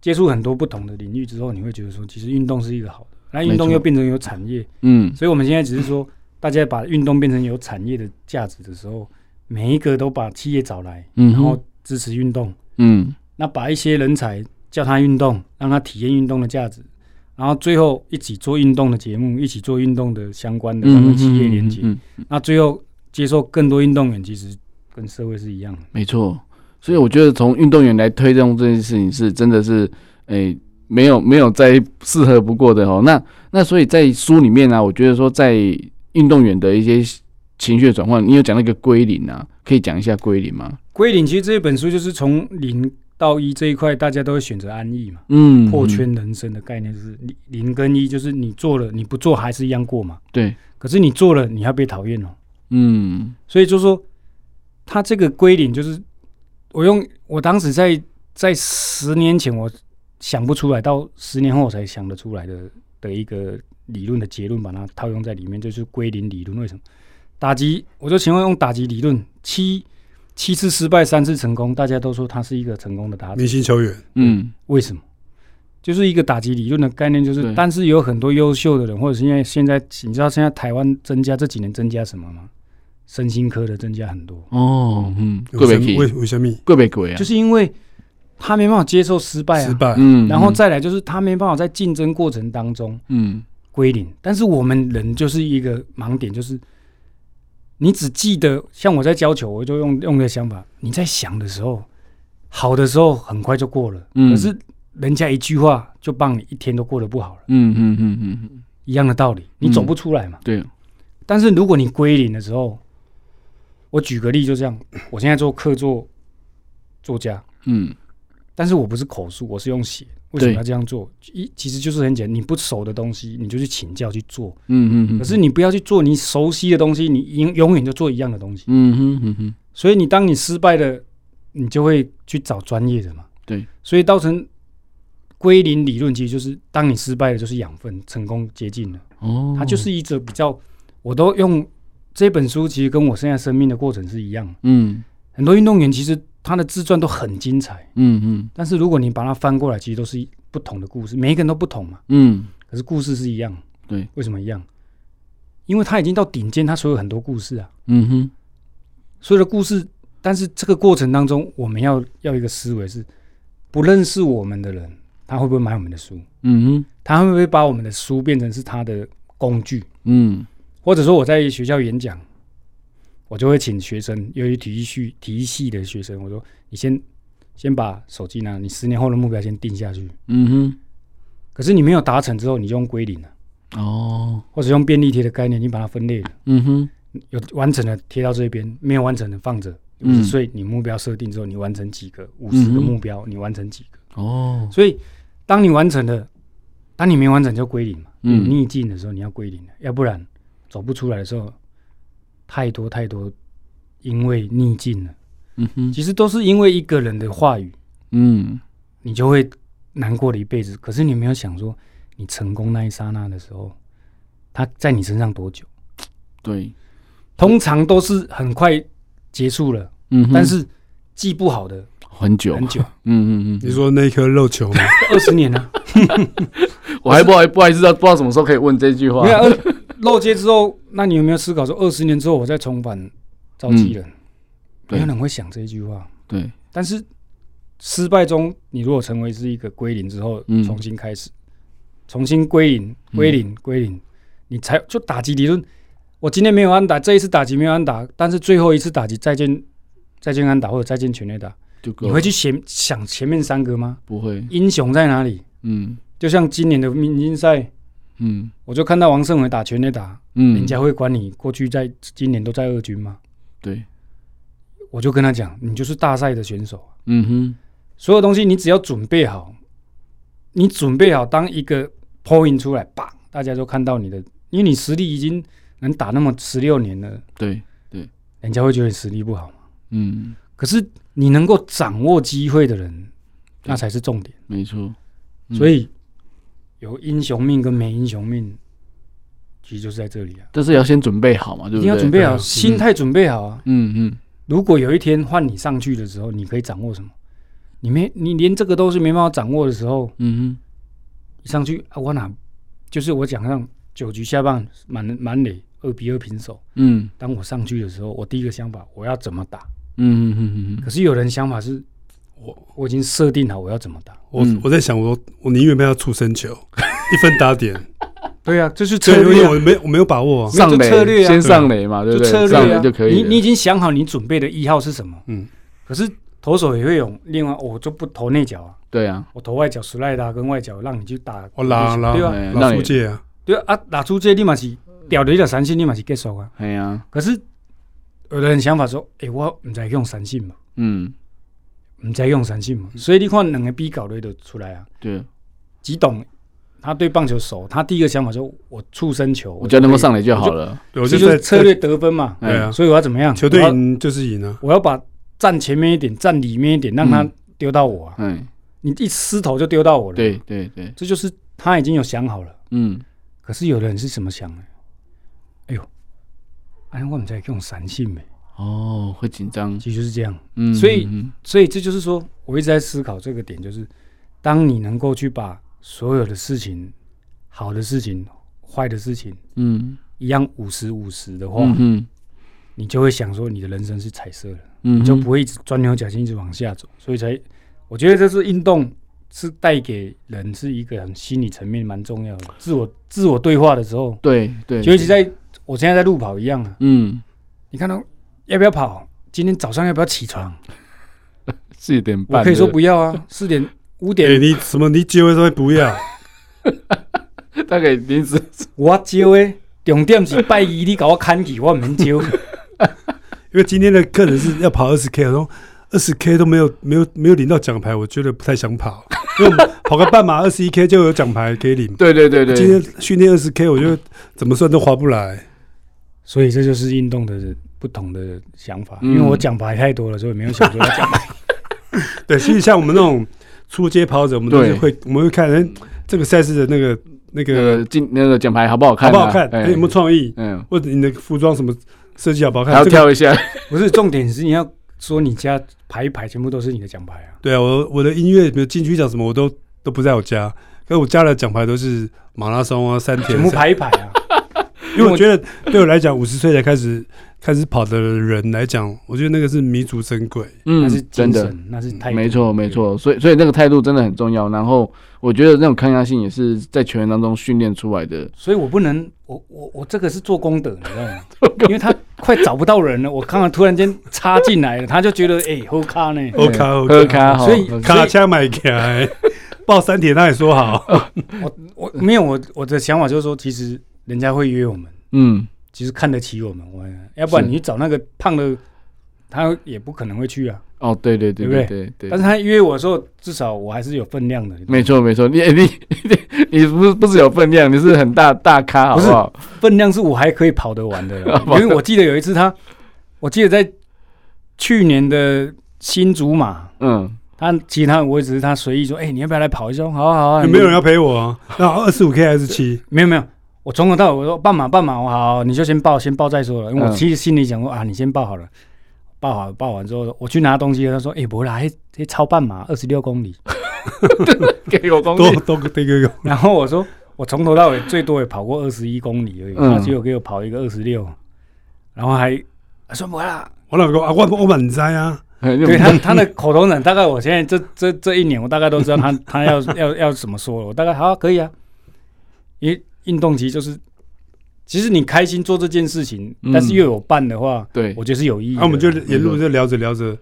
接触很多不同的领域之后，你会觉得说，其实运动是一个好的。那运动又变成有产业，嗯，所以我们现在只是说，大家把运动变成有产业的价值的时候，每一个都把企业找来，嗯然后支持运动，嗯，那把一些人才叫他运动，让他体验运动的价值，然后最后一起做运动的节目，一起做运动的相关的，跟企业连接，那最后接受更多运动员，其实跟社会是一样的，没错。所以我觉得从运动员来推动这件事情是真的是，诶、欸，没有没有再适合不过的哦。那那所以在书里面呢、啊，我觉得说在运动员的一些情绪转换，你有讲那个归零啊，可以讲一下归零吗？归零其实这一本书就是从零到一这一块，大家都会选择安逸嘛。嗯，破圈人生的概念就是零零跟一，就是你做了你不做还是一样过嘛。对。可是你做了，你要被讨厌哦。嗯。所以就说他这个归零就是。我用我当时在在十年前我想不出来，到十年后我才想得出来的的一个理论的结论，把它套用在里面，就是归零理论。为什么打击？我就请问用打击理论，七七次失败，三次成功，大家都说他是一个成功的打击明星球员。嗯，为什么？就是一个打击理论的概念，就是但是有很多优秀的人，或者是因为现在你知道现在台湾增加这几年增加什么吗？身心科的增加很多。哦，嗯，为为为什么？贵不贵啊？就是因为他没办法接受失败啊，失败，嗯，然后再来就是他没办法在竞争过程当中，嗯，归零。但是我们人就是一个盲点，就是你只记得像我在教球，我就用用这个想法，你在想的时候，好的时候很快就过了，嗯，可是人家一句话就帮你一天都过得不好了，嗯嗯嗯嗯，一样的道理，你走不出来嘛，对。但是如果你归零的时候，我举个例，就这样。我现在做客座作家，嗯，但是我不是口述，我是用写。为什么要这样做？一其实就是很简单，你不熟的东西，你就去请教去做。嗯嗯嗯。可是你不要去做你熟悉的东西，你永永远就做一样的东西。嗯哼嗯哼。所以你当你失败了，你就会去找专业的嘛。对。所以造成归零理论，其实就是当你失败了，就是养分，成功接近了。哦。它就是一个比较，我都用。这本书其实跟我现在生命的过程是一样。嗯，很多运动员其实他的自传都很精彩。嗯嗯。但是如果你把它翻过来，其实都是不同的故事，每一个人都不同嘛。嗯。可是故事是一样。对。为什么一样？因为他已经到顶尖，他所有很多故事啊，嗯哼，所有的故事。但是这个过程当中，我们要要一个思维是，不认识我们的人，他会不会买我们的书？嗯哼，他会不会把我们的书变成是他的工具？嗯，或者说我在学校演讲，我就会请学生，由于体育系体育系的学生，我说你先先把手机拿，你十年后的目标先定下去。嗯哼，可是你没有达成之后，你就用归零了。哦，或者用便利贴的概念，你把它分类了。嗯哼，有完成的贴到这边，没有完成的放着。五十岁你目标设定之后，你完成几个？五十个目标，你完成几个？哦，所以当你完成了，当你没完成就归零嘛。嗯，逆境的时候你要归零，要不然走不出来的时候，太多太多，因为逆境了。嗯哼，其实都是因为一个人的话语，嗯，你就会难过了一辈子。可是你没有想说，你成功那一刹那的时候，他在你身上多久？对，通常都是很快结束了。嗯，但是记不好的很久很久。嗯嗯嗯，你说那颗肉球吗？二十年了，我还不好不好意思，不知道什么时候可以问这句话。没有漏接之后，那你有没有思考说，二十年之后我再重返召集人？没有人会想这句话。对，但是失败中，你如果成为是一个归零之后，重新开始，重新归零，归零，归零，你才就打击理论。我今天没有安打，这一次打击没有安打，但是最后一次打击再见。再见安打或者再见全垒打，你会去想想前面三个吗？不会。英雄在哪里？嗯，就像今年的明星赛，嗯，我就看到王胜伟打全垒打，嗯，人家会管你过去在今年都在二军吗？对，我就跟他讲，你就是大赛的选手。嗯哼，所有东西你只要准备好，你准备好当一个 point 出来，吧，大家都看到你的，因为你实力已经能打那么十六年了。对对，人家会觉得你实力不好。嗯，可是你能够掌握机会的人，那才是重点。没错，嗯、所以有英雄命跟没英雄命，其实就是在这里啊。但是要先准备好嘛，对不对？一定要准备好，嗯、心态准备好啊。嗯嗯。如果有一天换你上去的时候，你可以掌握什么？你没，你连这个都是没办法掌握的时候，嗯哼，你上去啊，我哪就是我讲上九局下半满满垒二比二平手。嗯，当我上去的时候，我第一个想法我要怎么打？嗯嗯嗯嗯，可是有人想法是，我我已经设定好我要怎么打。我我在想，我我宁愿不要出身球，一分打点。对啊，这是策略。我没我没有把握，啊上垒先上垒嘛，对不对？策略就可以。你你已经想好你准备的一号是什么？嗯。可是投手也会有另外，我就不投内角啊。对啊，我投外角，斯莱达跟外角让你去打。我拉拉对啊，拉出界啊。对啊，啊打出界立马是掉了一条三线，立马是结束啊。对啊。可是。有的人想法说：“哎，我唔再用三性嘛，嗯，唔再用三性嘛，所以你看两个比稿的都出来啊。对，吉董他对棒球熟，他第一个想法说：我触身球，我就能够上来就好了。我就是策略得分嘛，对啊。所以我要怎么样？球队赢就是赢啊！我要把站前面一点，站里面一点，让他丢到我啊。嗯，你一失头就丢到我了。对对对，这就是他已经有想好了。嗯，可是有的人是怎么想的？哎呦！哎，我们在用三性没？哦，会紧张，其实就是这样。嗯，所以，所以这就是说，我一直在思考这个点，就是当你能够去把所有的事情，好的事情、坏的事情，嗯，一样五十五十的话，嗯，你就会想说，你的人生是彩色的，嗯，你就不会一直钻牛角尖，一直往下走。所以才，我觉得这是运动是带给人是一个很心理层面蛮重要的，自我自我对话的时候，对对，就一直在。我现在在路跑一样啊，嗯，你看到要不要跑？今天早上要不要起床？四点半，我可以说不要啊，四点 五点。你什么？你结尾说不要？大概临时我招诶，重点是拜一，你搞我看起，我唔免招。因为今天的客人是要跑二十 K，然后二十 K 都没有没有没有领到奖牌，我觉得不太想跑。因为跑个半马二十一 K 就有奖牌可以领。对对对对，今天训练二十 K，我觉得怎么算都划不来。所以这就是运动的不同的想法，因为我奖牌太多了，所以没有想说要奖牌。对，其实像我们那种出街跑者，我们都是会，我们会看人这个赛事的那个那个进那个奖牌好不好看，好不好看？哎，有没有创意？嗯，或者你的服装什么设计好不好看？还要挑一下。不是重点是你要说你家排一排全部都是你的奖牌啊。对啊，我我的音乐比如金曲奖什么我都都不在我家，可是我家的奖牌都是马拉松啊、三天，全部排一排啊。因为我觉得对我来讲，五十岁才开始开始跑的人来讲，我觉得那个是弥足珍贵。嗯，那是真的，那是态度，没错没错。所以所以那个态度真的很重要。然后我觉得那种抗压性也是在球员当中训练出来的。所以我不能，我我我这个是做功德，你知道吗？因为他快找不到人了，我看到突然间插进来了，他就觉得哎，喝咖呢，喝咖喝咖，所以卡枪买起来。报三铁，他也说好。我我没有我我的想法就是说，其实人家会约我们，嗯，其实看得起我们，我要不然你去找那个胖的，他也不可能会去啊。哦，对对对对对对。但是他约我的时候，至少我还是有分量的。没错没错，你 你你你不是不是有分量，你是很大大咖，好不好？分量是我还可以跑得完的，因为我记得有一次他，我记得在去年的新竹马，嗯。他其他我也只是他随意说，哎、欸，你要不要来跑一下？好啊好啊，有没有人要陪我啊？那二十五 K 还是七？没有没有，我从头到尾我说半马半马，我好，你就先报先报再说了。因为我其实心里想说啊，你先报好了，报好报完之后，我去拿东西，他说，哎、欸，不啦，还超半马二十六公里，给我公里多多给个。然后我说，我从头到尾最多也跑过二十一公里而已，他结果给我跑一个二十六，然后还说不啦，我老公啊，我我满栽啊。对他他的口头禅，大概我现在这这这一年，我大概都知道他他要要要怎么说了。我大概好可以啊，因为运动其实就是，其实你开心做这件事情，但是又有伴的话，对我觉得是有意义。那我们就沿路就聊着聊着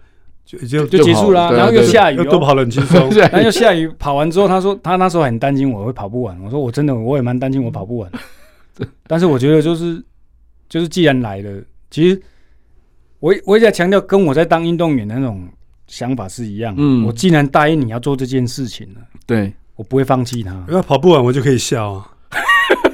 就就就结束了，然后又下雨，又都跑了很轻松。然后又下雨，跑完之后他说他那时候很担心我会跑不完。我说我真的我也蛮担心我跑不完，但是我觉得就是就是既然来了，其实。我我也在强调，跟我在当运动员的那种想法是一样。嗯，我既然答应你要做这件事情了，对，我不会放弃他。因为跑不完，我就可以笑啊。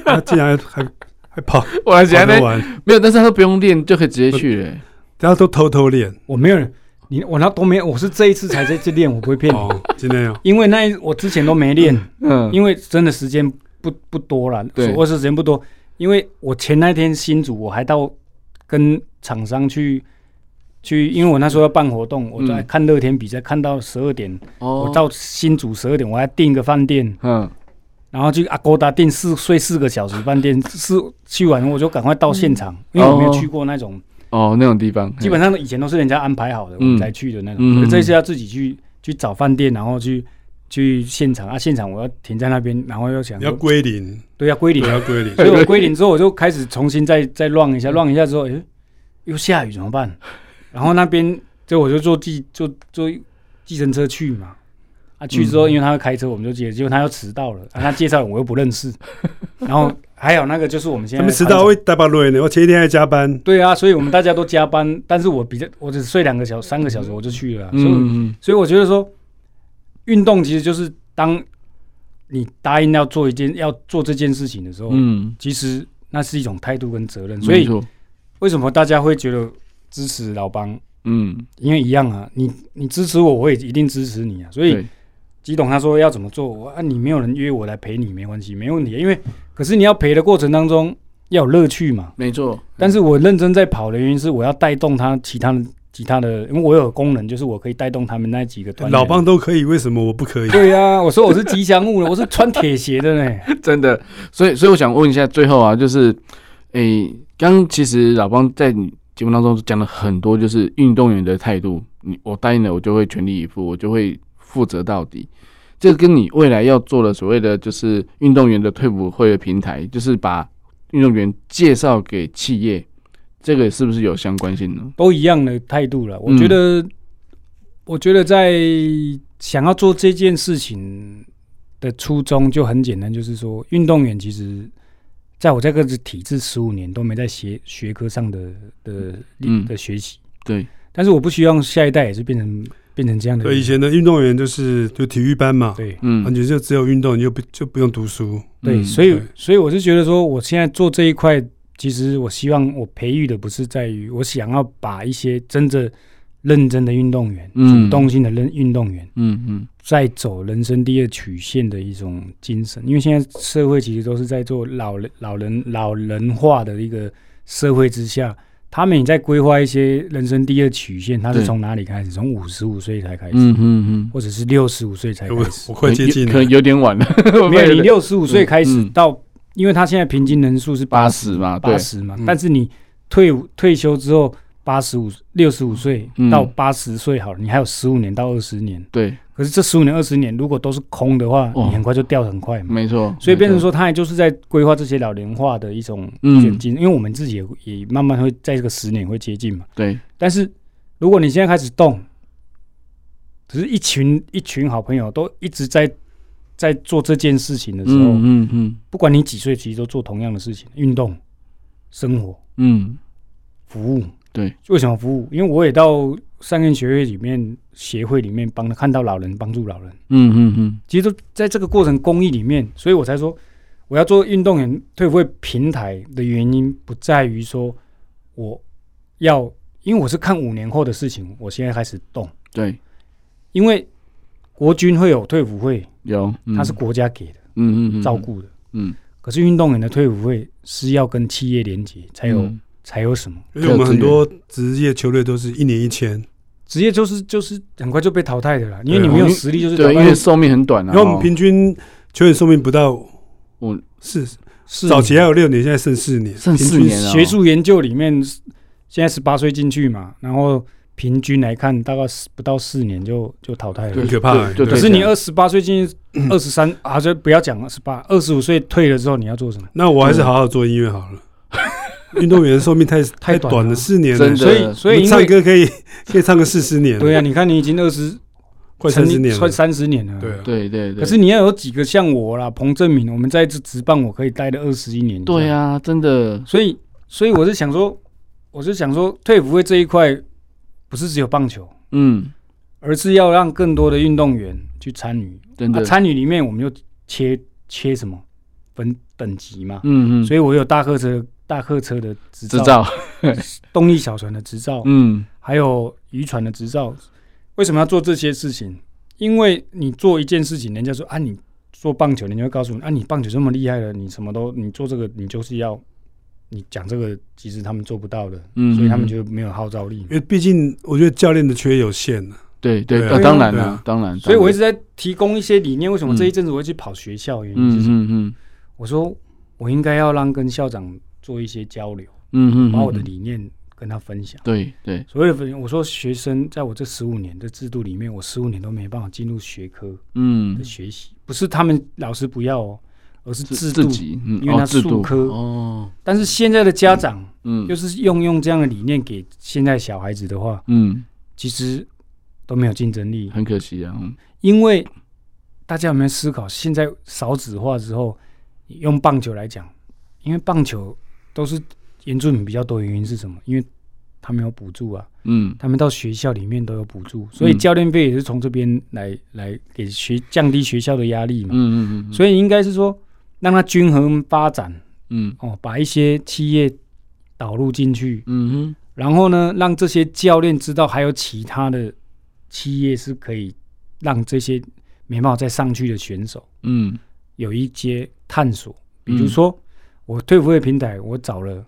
他 竟然还还跑，我还觉得没有，但是他都不用练就可以直接去了。大家都偷偷练，我没有，你我那都没有，我是这一次才在这练，我不会骗你。今天有，因为那我之前都没练，嗯，因为真的时间不不多了，对，我是时间不多，因为我前那天新组我还到跟厂商去。去，因为我那时候要办活动，我在看乐天比赛，看到十二点，我到新竹十二点，我还订一个饭店，嗯，然后去阿哥达订四睡四个小时饭店，四去完我就赶快到现场，因为我没有去过那种哦。那种地方，基本上以前都是人家安排好的，我们才去的那种，这次要自己去去找饭店，然后去去现场啊，现场我要停在那边，然后又想要归零，对，要归零，要归零，所以我归零之后，我就开始重新再再乱一下，乱一下之后，诶，又下雨怎么办？然后那边就我就坐计坐坐计程车去嘛，啊去之后因为他会开车，我们就接，结果他又迟到了，啊他介绍我又不认识，然后还有那个就是我们现在迟到会大把累呢，我前一天还加班。对啊，所以我们大家都加班，但是我比较我只睡两个小三个小时我就去了，所以所以我觉得说运动其实就是当你答应要做一件要做这件事情的时候，嗯，其实那是一种态度跟责任，所以为什么大家会觉得？支持老帮，嗯，因为一样啊，你你支持我，我也一定支持你啊。所以，吉董他说要怎么做，我啊，你没有人约我来陪你，没关系，没问题。因为，可是你要陪的过程当中要有乐趣嘛，没错。但是我认真在跑的原因是，我要带动他其他的其他的，因为我有功能，就是我可以带动他们那几个团。老帮都可以，为什么我不可以？对啊，我说我是吉祥物了，我是穿铁鞋的呢，真的。所以，所以我想问一下，最后啊，就是，诶、欸，刚其实老帮在你。节目当中讲了很多，就是运动员的态度。你我答应了，我就会全力以赴，我就会负责到底。这个跟你未来要做的所谓的就是运动员的退伍会的平台，就是把运动员介绍给企业，这个是不是有相关性呢？都一样的态度了。我觉得，嗯、我觉得在想要做这件事情的初衷就很简单，就是说运动员其实。在我这个体制十五年都没在学学科上的的嗯的学习，对，但是我不希望下一代也是变成变成这样的。对，以前的运动员就是就体育班嘛，对，嗯，你就只有运动，你就不就不用读书，对，所以所以我是觉得说，我现在做这一块，其实我希望我培育的不是在于我想要把一些真正认真的运动员，主动性的运运动员，嗯嗯。在走人生第二曲线的一种精神，因为现在社会其实都是在做老人、老人、老人化的一个社会之下，他们也在规划一些人生第二曲线。他是从哪里开始？从五十五岁才开始，嗯嗯嗯，或者是六十五岁才开始？我快接近了，可能有点晚了。没有，你六十五岁开始到因为他现在平均人数是八十嘛，八十嘛，但是你退伍退休之后，八十五六十五岁到八十岁好了，你还有十五年到二十年。对。可是这十五年二十年如果都是空的话，哦、你很快就掉得很快嘛。没错。所以变成说，他也就是在规划这些老龄化的一种演进，嗯、因为我们自己也也慢慢会在这个十年会接近嘛。对。但是如果你现在开始动，只是一群一群好朋友都一直在在做这件事情的时候，嗯嗯，嗯不管你几岁，其实都做同样的事情，运动、生活、嗯、服务。对，为什么服务？因为我也到善愿学院里面协会里面帮看到老人，帮助老人。嗯嗯嗯，其实都在这个过程公益里面，所以我才说我要做运动员退伍会平台的原因，不在于说我要，因为我是看五年后的事情，我现在开始动。对，因为国军会有退伍会，有，嗯、它是国家给的，嗯嗯，照顾的，嗯。可是运动员的退伍会是要跟企业连接才有。嗯才有什么？因为我们很多职业球队都是一年一签，职业就是就是很快就被淘汰的啦，因为你没有实力，就是对，因为寿命很短啊。因为我们平均球员寿命不到五四，早期还有六年，现在剩四年，剩四年。学术研究里面，现在十八岁进去嘛，然后平均来看，大概不到四年就就淘汰了，很可怕。可是你二十八岁进去，二十三，啊，就不要讲二十八，二十五岁退了之后，你要做什么？那我还是好好做音乐好了。运动员寿命太 太短了，四年了，所以所以唱歌可以 可以唱个四十年。对啊，你看你已经二十快三十年，快三十年了。对对对对。可是你要有几个像我啦，彭正明，我们在这职棒我可以待了二十一年。对啊，真的。所以所以我是想说，我是想说，退伍会这一块不是只有棒球，嗯，而是要让更多的运动员去参与。真的。参与里面，我们就切切什么分等级嘛。嗯嗯。所以我有大客车。大客车的执照，执照 动力小船的执照，嗯，还有渔船的执照。为什么要做这些事情？因为你做一件事情，人家说啊，你做棒球，人家会告诉你啊，你棒球这么厉害了，你什么都你做这个，你就是要你讲这个，其实他们做不到的，嗯，所以他们就没有号召力。因为毕竟我觉得教练的缺有限，对对，当然了，当然。所以我一直在提供一些理念。为什么这一阵子我会去跑学校？原因就是，嗯嗯，我说我应该要让跟校长。做一些交流，嗯嗯，把我的理念跟他分享。对对，所谓的分享，我说学生在我这十五年的制度里面，我十五年都没办法进入学科，嗯，的学习不是他们老师不要哦，而是制度，因为他术科哦。但是现在的家长，嗯，就是用用这样的理念给现在小孩子的话，嗯，其实都没有竞争力，很可惜啊。因为大家有没有思考，现在少子化之后，用棒球来讲，因为棒球。都是原住民比较多，原因是什么？因为他们有补助啊，嗯，他们到学校里面都有补助，所以教练费也是从这边来来给学降低学校的压力嘛，嗯嗯嗯，所以应该是说让它均衡发展，嗯。哦，把一些企业导入进去，嗯哼，然后呢，让这些教练知道还有其他的企业是可以让这些没办法再上去的选手，嗯，有一些探索，比如说。我退伍会平台，我找了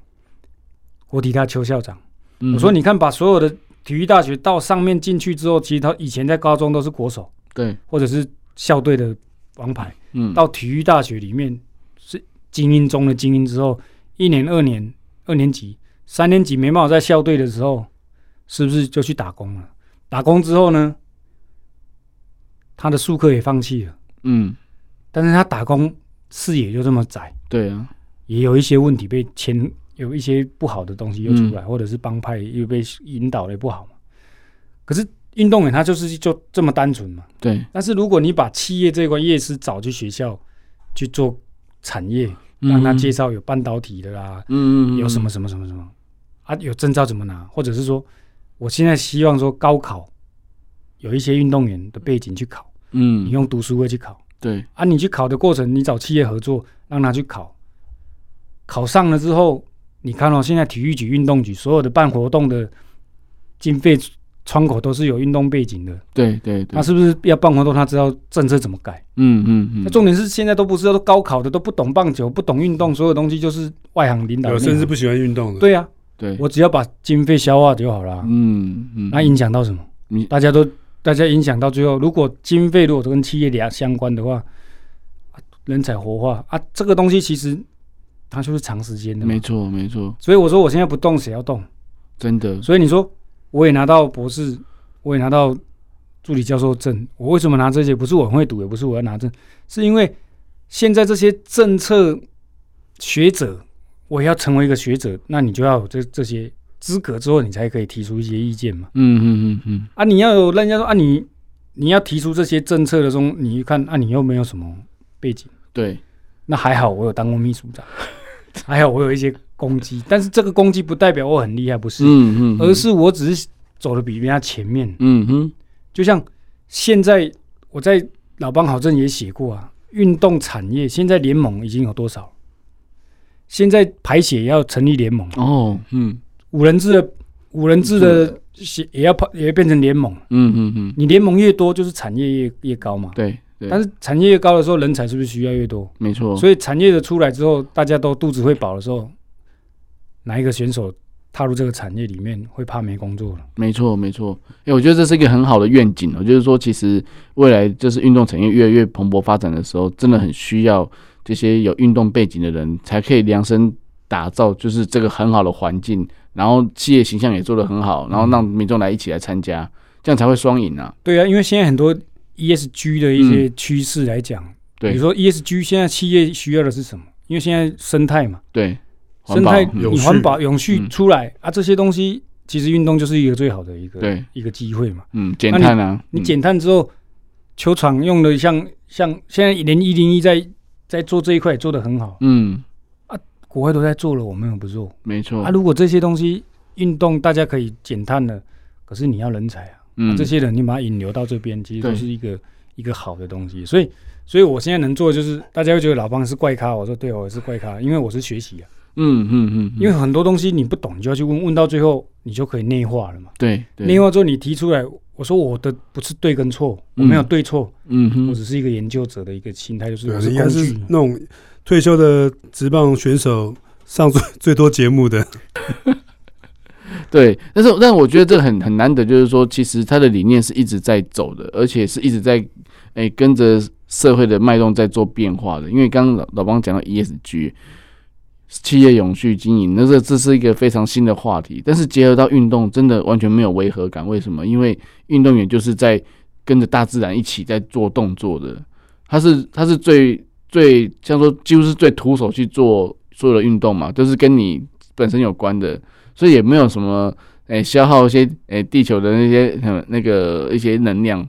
国体大邱校长。嗯、我说：“你看，把所有的体育大学到上面进去之后，其实他以前在高中都是国手，对，或者是校队的王牌。嗯，到体育大学里面是精英中的精英之后，一年、二年、二年级、三年级没办法在校队的时候，是不是就去打工了？打工之后呢，他的术科也放弃了。嗯，但是他打工视野就这么窄。对啊。”也有一些问题被牵，有一些不好的东西又出来，嗯、或者是帮派又被引导的不好嘛。可是运动员他就是就这么单纯嘛。对。但是如果你把企业这块业师找去学校去做产业，让他介绍有半导体的啦，嗯，有什么什么什么什么啊，有证照怎么拿，或者是说，我现在希望说高考有一些运动员的背景去考，嗯，你用读书会去考，对。啊，你去考的过程，你找企业合作，让他去考。考上了之后，你看哦，现在体育局、运动局所有的办活动的经费窗口都是有运动背景的。对对对，那是不是要办活动？他知道政策怎么改？嗯嗯嗯。那重点是现在都不知道，都高考的都不懂棒球，不懂运动，所有东西就是外行领导。有甚至不喜欢运动的。对呀，对，我只要把经费消化就好了。嗯嗯。那影响到什么？大家都大家影响到最后，如果经费如果跟企业俩相关的话，人才活化啊，这个东西其实。它就是长时间的。没错，没错。所以我说我现在不动，谁要动？真的。所以你说我也拿到博士，我也拿到助理教授证，我为什么拿这些？不是我很会读，也不是我要拿证，是因为现在这些政策学者，我也要成为一个学者，那你就要有这这些资格之后，你才可以提出一些意见嘛。嗯嗯嗯嗯。啊，你要有人家说啊，你你要提出这些政策的时候，你一看啊，你又没有什么背景。对。那还好，我有当过秘书长，还好我有一些攻击，但是这个攻击不代表我很厉害，不是，嗯嗯，而是我只是走的比人家前面，嗯哼，就像现在我在老帮好镇也写过啊，运动产业现在联盟已经有多少？现在排血要成立联盟哦，嗯，五人制的五人制的血也要也要变成联盟，嗯嗯嗯，你联盟越多，就是产业越越高嘛，对。但是产业越高的时候，人才是不是需要越多？没错。所以产业的出来之后，大家都肚子会饱的时候，哪一个选手踏入这个产业里面会怕没工作了？没错，没错。哎，我觉得这是一个很好的愿景哦，就是说，其实未来就是运动产业越来越蓬勃发展的时候，真的很需要这些有运动背景的人才可以量身打造，就是这个很好的环境，然后企业形象也做得很好，然后让民众来一起来参加，这样才会双赢啊。对啊，因为现在很多。ESG 的一些趋势来讲，对，比如说 ESG 现在企业需要的是什么？因为现在生态嘛，对，生态你环保永续出来啊，这些东西其实运动就是一个最好的一个对。一个机会嘛。嗯，减碳啊，你减碳之后，球场用的像像现在连一零一在在做这一块也做的很好，嗯。啊，国外都在做了，我们又不做，没错。啊。如果这些东西运动大家可以减碳了，可是你要人才啊。这些人你把他引流到这边，其实都是一个一个好的东西。所以，所以我现在能做的就是，大家会觉得老方是怪咖。我说对，我也是怪咖，因为我是学习啊。嗯嗯嗯。因为很多东西你不懂，你就要去问问到最后，你就可以内化了嘛。对。内化之后，你提出来，我说我的不是对跟错，我没有对错。嗯哼。我只是一个研究者的一个心态，就是我是工具。那种退休的职棒选手上最 最多节目的。对，但是但我觉得这很很难得，就是说，其实他的理念是一直在走的，而且是一直在诶、跟着社会的脉动在做变化的。因为刚刚老老帮讲到 ESG，企业永续经营，那这这是一个非常新的话题。但是结合到运动，真的完全没有违和感。为什么？因为运动员就是在跟着大自然一起在做动作的，他是他是最最像说几乎是最徒手去做所有的运动嘛，都、就是跟你本身有关的。所以也没有什么诶、消耗一些诶、地球的那些那个一些能量，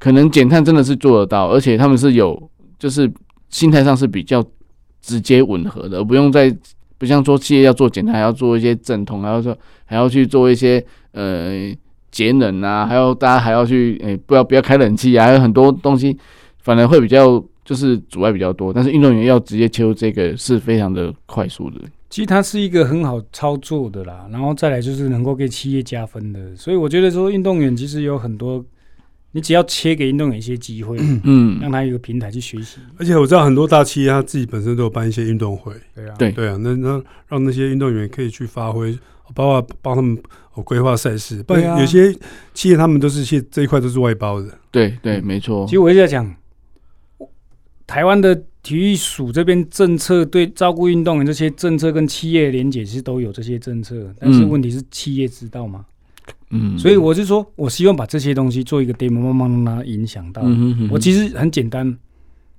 可能减碳真的是做得到，而且他们是有，就是心态上是比较直接吻合的，不用再不像说企业要做减碳，还要做一些阵痛，还要说还要去做一些呃节能啊，还要大家还要去诶、不要不要开冷气啊，还有很多东西，反而会比较就是阻碍比较多。但是运动员要直接切入这个是非常的快速的。其实它是一个很好操作的啦，然后再来就是能够给企业加分的，所以我觉得说运动员其实有很多，你只要切给运动员一些机会，嗯，让他有一个平台去学习。而且我知道很多大企业他自己本身都有办一些运动会，对啊，对对啊，那那让那些运动员可以去发挥，包括帮他们规划赛事。不然有些企业他们都是去这一块都是外包的，对对，没错。其实我一直在讲，台湾的。体育署这边政策对照顾运动员这些政策跟企业连结，其实都有这些政策，但是问题是企业知道吗？嗯，所以我是说，我希望把这些东西做一个 demo，慢慢让它影响到。我其实很简单，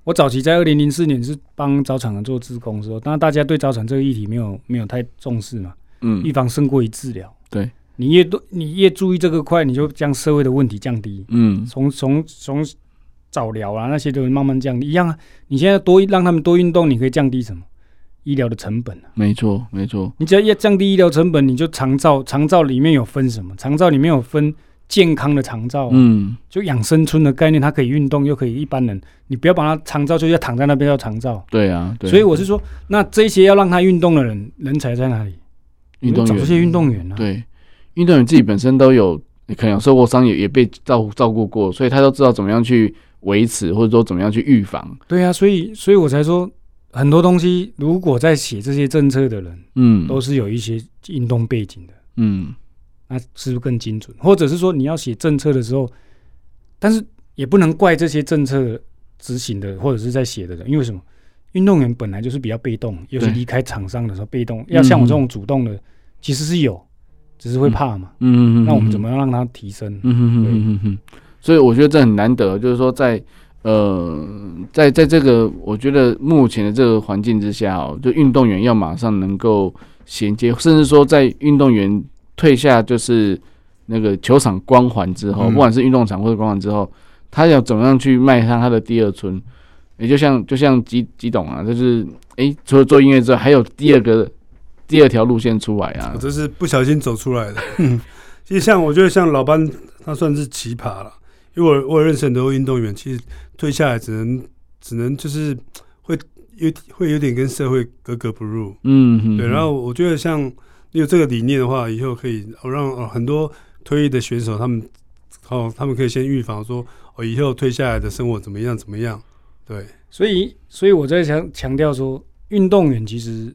我早期在二零零四年是帮早产儿做志工的时候，当然大家对早产这个议题没有没有太重视嘛。嗯，预防胜过于治疗。对，你越多，你越注意这个块，你就将社会的问题降低。嗯，从从从。早疗啊，那些都会慢慢降低一样啊。你现在多让他们多运动，你可以降低什么医疗的成本啊？没错，没错。你只要要降低医疗成本，你就长照，长照里面有分什么？长照里面有分健康的长照，嗯，就养生村的概念，它可以运动又可以一般人，你不要把它长照就要躺在那边叫长照。对啊，对。所以我是说，那这些要让他运动的人，人才在哪里？运动员，找这些运动员啊。对，运动员自己本身都有可能有受过伤，也也被照照顾过，所以他都知道怎么样去。维持或者说怎么样去预防？对啊，所以所以我才说很多东西，如果在写这些政策的人，嗯，都是有一些运动背景的，嗯，那是不是更精准？或者是说你要写政策的时候，但是也不能怪这些政策执行的或者是在写的人，因为什么？运动员本来就是比较被动，尤其离开场上的时候被动。要像我这种主动的，其实是有，只是会怕嘛。嗯嗯嗯。那我们怎么样让他提升？嗯嗯嗯嗯嗯。所以我觉得这很难得，就是说在呃，在在这个我觉得目前的这个环境之下哦，就运动员要马上能够衔接，甚至说在运动员退下就是那个球场光环之后，不管是运动场或者光环之后，他要怎么样去迈向他的第二春？也就像就像吉吉董啊，就是诶、欸，除了做音乐之外，还有第二个第二条路线出来啊。我这是不小心走出来的。其实像我觉得像老班，他算是奇葩了，因为我我认识很多运动员，其实退下来只能只能就是会有会有点跟社会格格不入。嗯嗯。对，然后我觉得像你有这个理念的话，以后可以让很多退役的选手他们哦，他们可以先预防说，我以后退下来的生活怎么样怎么样。对，所以所以我在强强调说，运动员其实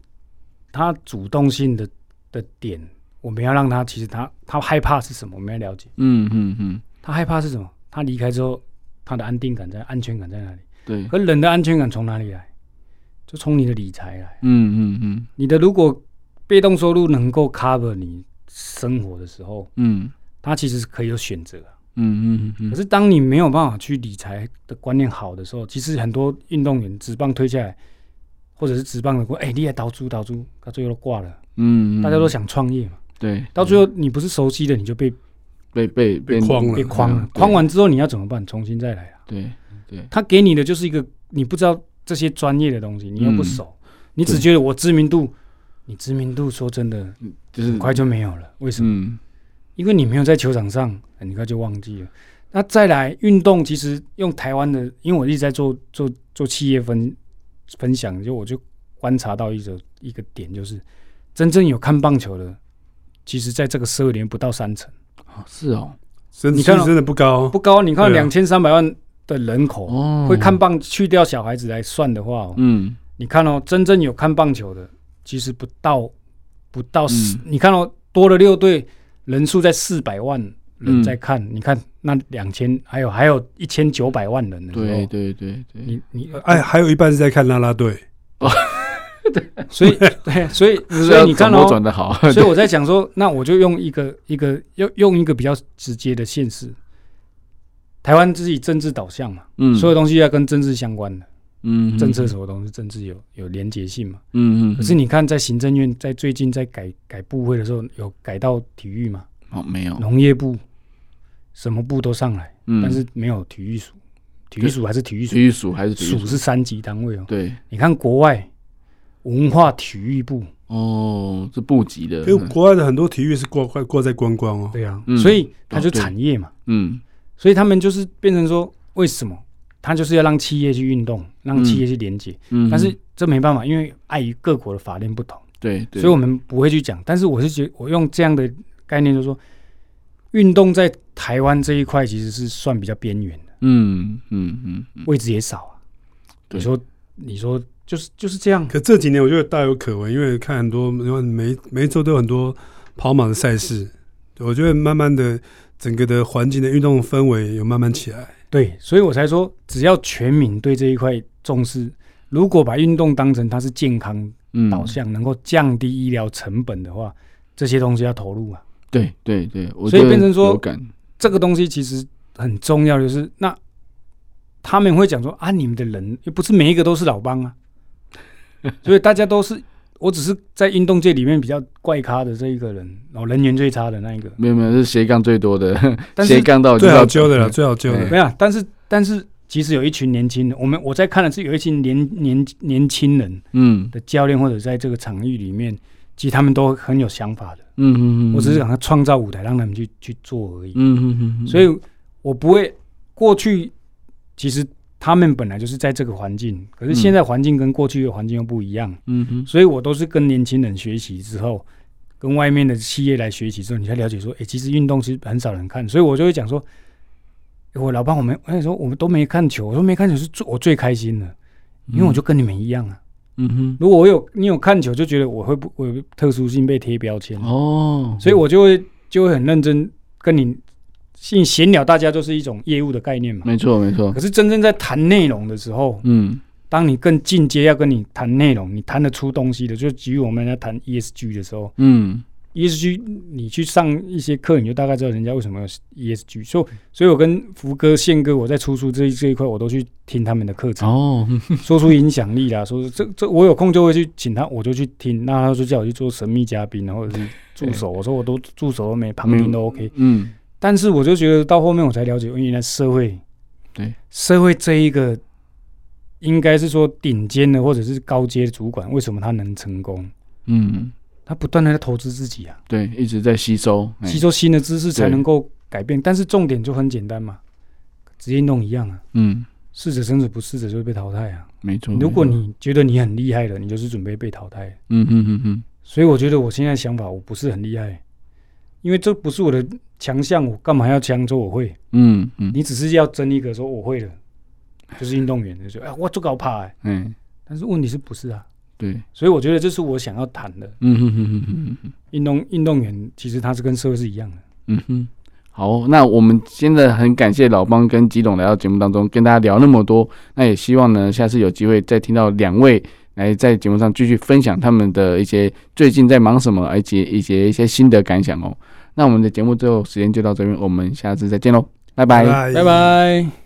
他主动性的的点，我们要让他其实他他害怕是什么，我们要了解。嗯嗯嗯，他害怕是什么？他离开之后，他的安定感在安全感在哪里？对，可人的安全感从哪里来？就从你的理财来。嗯嗯嗯，你的如果被动收入能够 cover 你生活的时候，嗯，他其实是可以有选择。嗯嗯嗯，可是当你没有办法去理财的观念好的时候，其实很多运动员职棒推下来，或者是职棒的过，哎、欸，你也倒租倒租，他最后都挂了。嗯，嗯，大家都想创业嘛。对，到最后你不是熟悉的，你就被被被被框了，被框了。框完之后你要怎么办？重新再来啊。对对，他给你的就是一个你不知道这些专业的东西，你又不熟，嗯、你只觉得我知名度，你知名度说真的，就是很快就没有了。为什么？嗯因为你没有在球场上，很快就忘记了。那再来运动，其实用台湾的，因为我一直在做做做企业分分享，就我就观察到一个一个点，就是真正有看棒球的，其实在这个社会里面不到三成。哦，是哦，你看真的不高不高。你看两千三百万的人口会看棒，去掉小孩子来算的话，嗯，你看哦，真正有看棒球的，其实不到不到四。你看哦，多了六队。人数在四百万人在看，嗯、你看那两千，还有还有一千九百万人。对对对对，你你哎，还有一半是在看啦啦队。哦，对，所以 对，所以所以你看哦，转的好。所以我在讲说，那我就用一个一个用用一个比较直接的现实，台湾自己政治导向嘛，嗯，所有东西要跟政治相关的。嗯，政策什么东西，政治有有连结性嘛？嗯嗯。可是你看，在行政院在最近在改改部会的时候，有改到体育吗？哦，没有。农业部，什么部都上来，但是没有体育署。体育署还是体育署？体育署还是署？是三级单位哦。对。你看国外文化体育部哦，是部级的。因为国外的很多体育是挂挂挂在观光哦。对啊，所以它就产业嘛。嗯。所以他们就是变成说，为什么？他就是要让企业去运动，让企业去连接，嗯，但是这没办法，因为碍于各国的法令不同，对，所以我们不会去讲。但是我是觉得，我用这样的概念，就是说，运动在台湾这一块其实是算比较边缘的，嗯嗯嗯，位置也少啊。你说，你说，就是就是这样。可这几年我觉得大有可为，因为看很多，因为每每一周都有很多跑马的赛事，我觉得慢慢的整个的环境的运动氛围有慢慢起来。对，所以我才说，只要全民对这一块重视，如果把运动当成它是健康导向，嗯、能够降低医疗成本的话，这些东西要投入啊。对对对，所以变成说，这个东西其实很重要，就是那他们会讲说啊，你们的人又不是每一个都是老帮啊，所以大家都是。我只是在运动界里面比较怪咖的这一个人，然后人缘最差的那一个。没有没有，是斜杠最多的，斜杠到最好揪的了，最好揪的。没有，但是但是其实有一群年轻人，我们我在看的是有一群年年年轻人，嗯，的教练或者在这个场域里面，其实他们都很有想法的。嗯嗯嗯，我只是想他创造舞台，让他们去去做而已。嗯嗯嗯，所以我不会过去其实。他们本来就是在这个环境，可是现在环境跟过去的环境又不一样。嗯哼，所以我都是跟年轻人学习之后，跟外面的企业来学习之后，你才了解说，哎、欸，其实运动其实很少人看，所以我就会讲说，欸、我老爸我们，我说我们都没看球，我说没看球是最我最开心的，因为我就跟你们一样啊。嗯哼，如果我有你有看球，就觉得我会不我有特殊性被贴标签哦，所以我就会就会很认真跟你。性闲聊，大家都是一种业务的概念嘛？没错，没错。可是真正在谈内容的时候，嗯，当你更进阶要跟你谈内容，你谈得出东西的，就基于我们在谈 ESG 的时候，嗯，ESG 你去上一些课，你就大概知道人家为什么要 ESG。所以，所以我跟福哥、宪哥，我在出书这这一块，我都去听他们的课程哦，说出影响力啦，说这这我有空就会去请他，我就去听。那他就叫我去做神秘嘉宾，或者是助手，我说我都助手都没旁听都 OK，嗯，但是我就觉得到后面我才了解，原来社会，对社会这一个。应该是说顶尖的或者是高阶主管，为什么他能成功？嗯，他不断的在投资自己啊，对，一直在吸收吸收新的知识才能够改变。但是重点就很简单嘛，职业运动一样啊，嗯，适者生存，不适者就会被淘汰啊，没错。如果你觉得你很厉害了，你就是准备被淘汰。嗯嗯嗯嗯。所以我觉得我现在想法我不是很厉害，因为这不是我的强项，我干嘛要强说我会？嗯嗯，你只是要争一个说我会了。就是运动员，就说 哎，我做高怕哎，嗯，但是问题是不是啊？对，所以我觉得这是我想要谈的。嗯哼哼哼哼哼，运动运动员其实他是跟社会是一样的。嗯哼，好，那我们现在很感谢老帮跟吉董来到节目当中跟大家聊那么多，那也希望呢下次有机会再听到两位来在节目上继续分享他们的一些最近在忙什么，而且一些一些心得感想哦。那我们的节目最后时间就到这边，我们下次再见喽，拜拜，拜拜。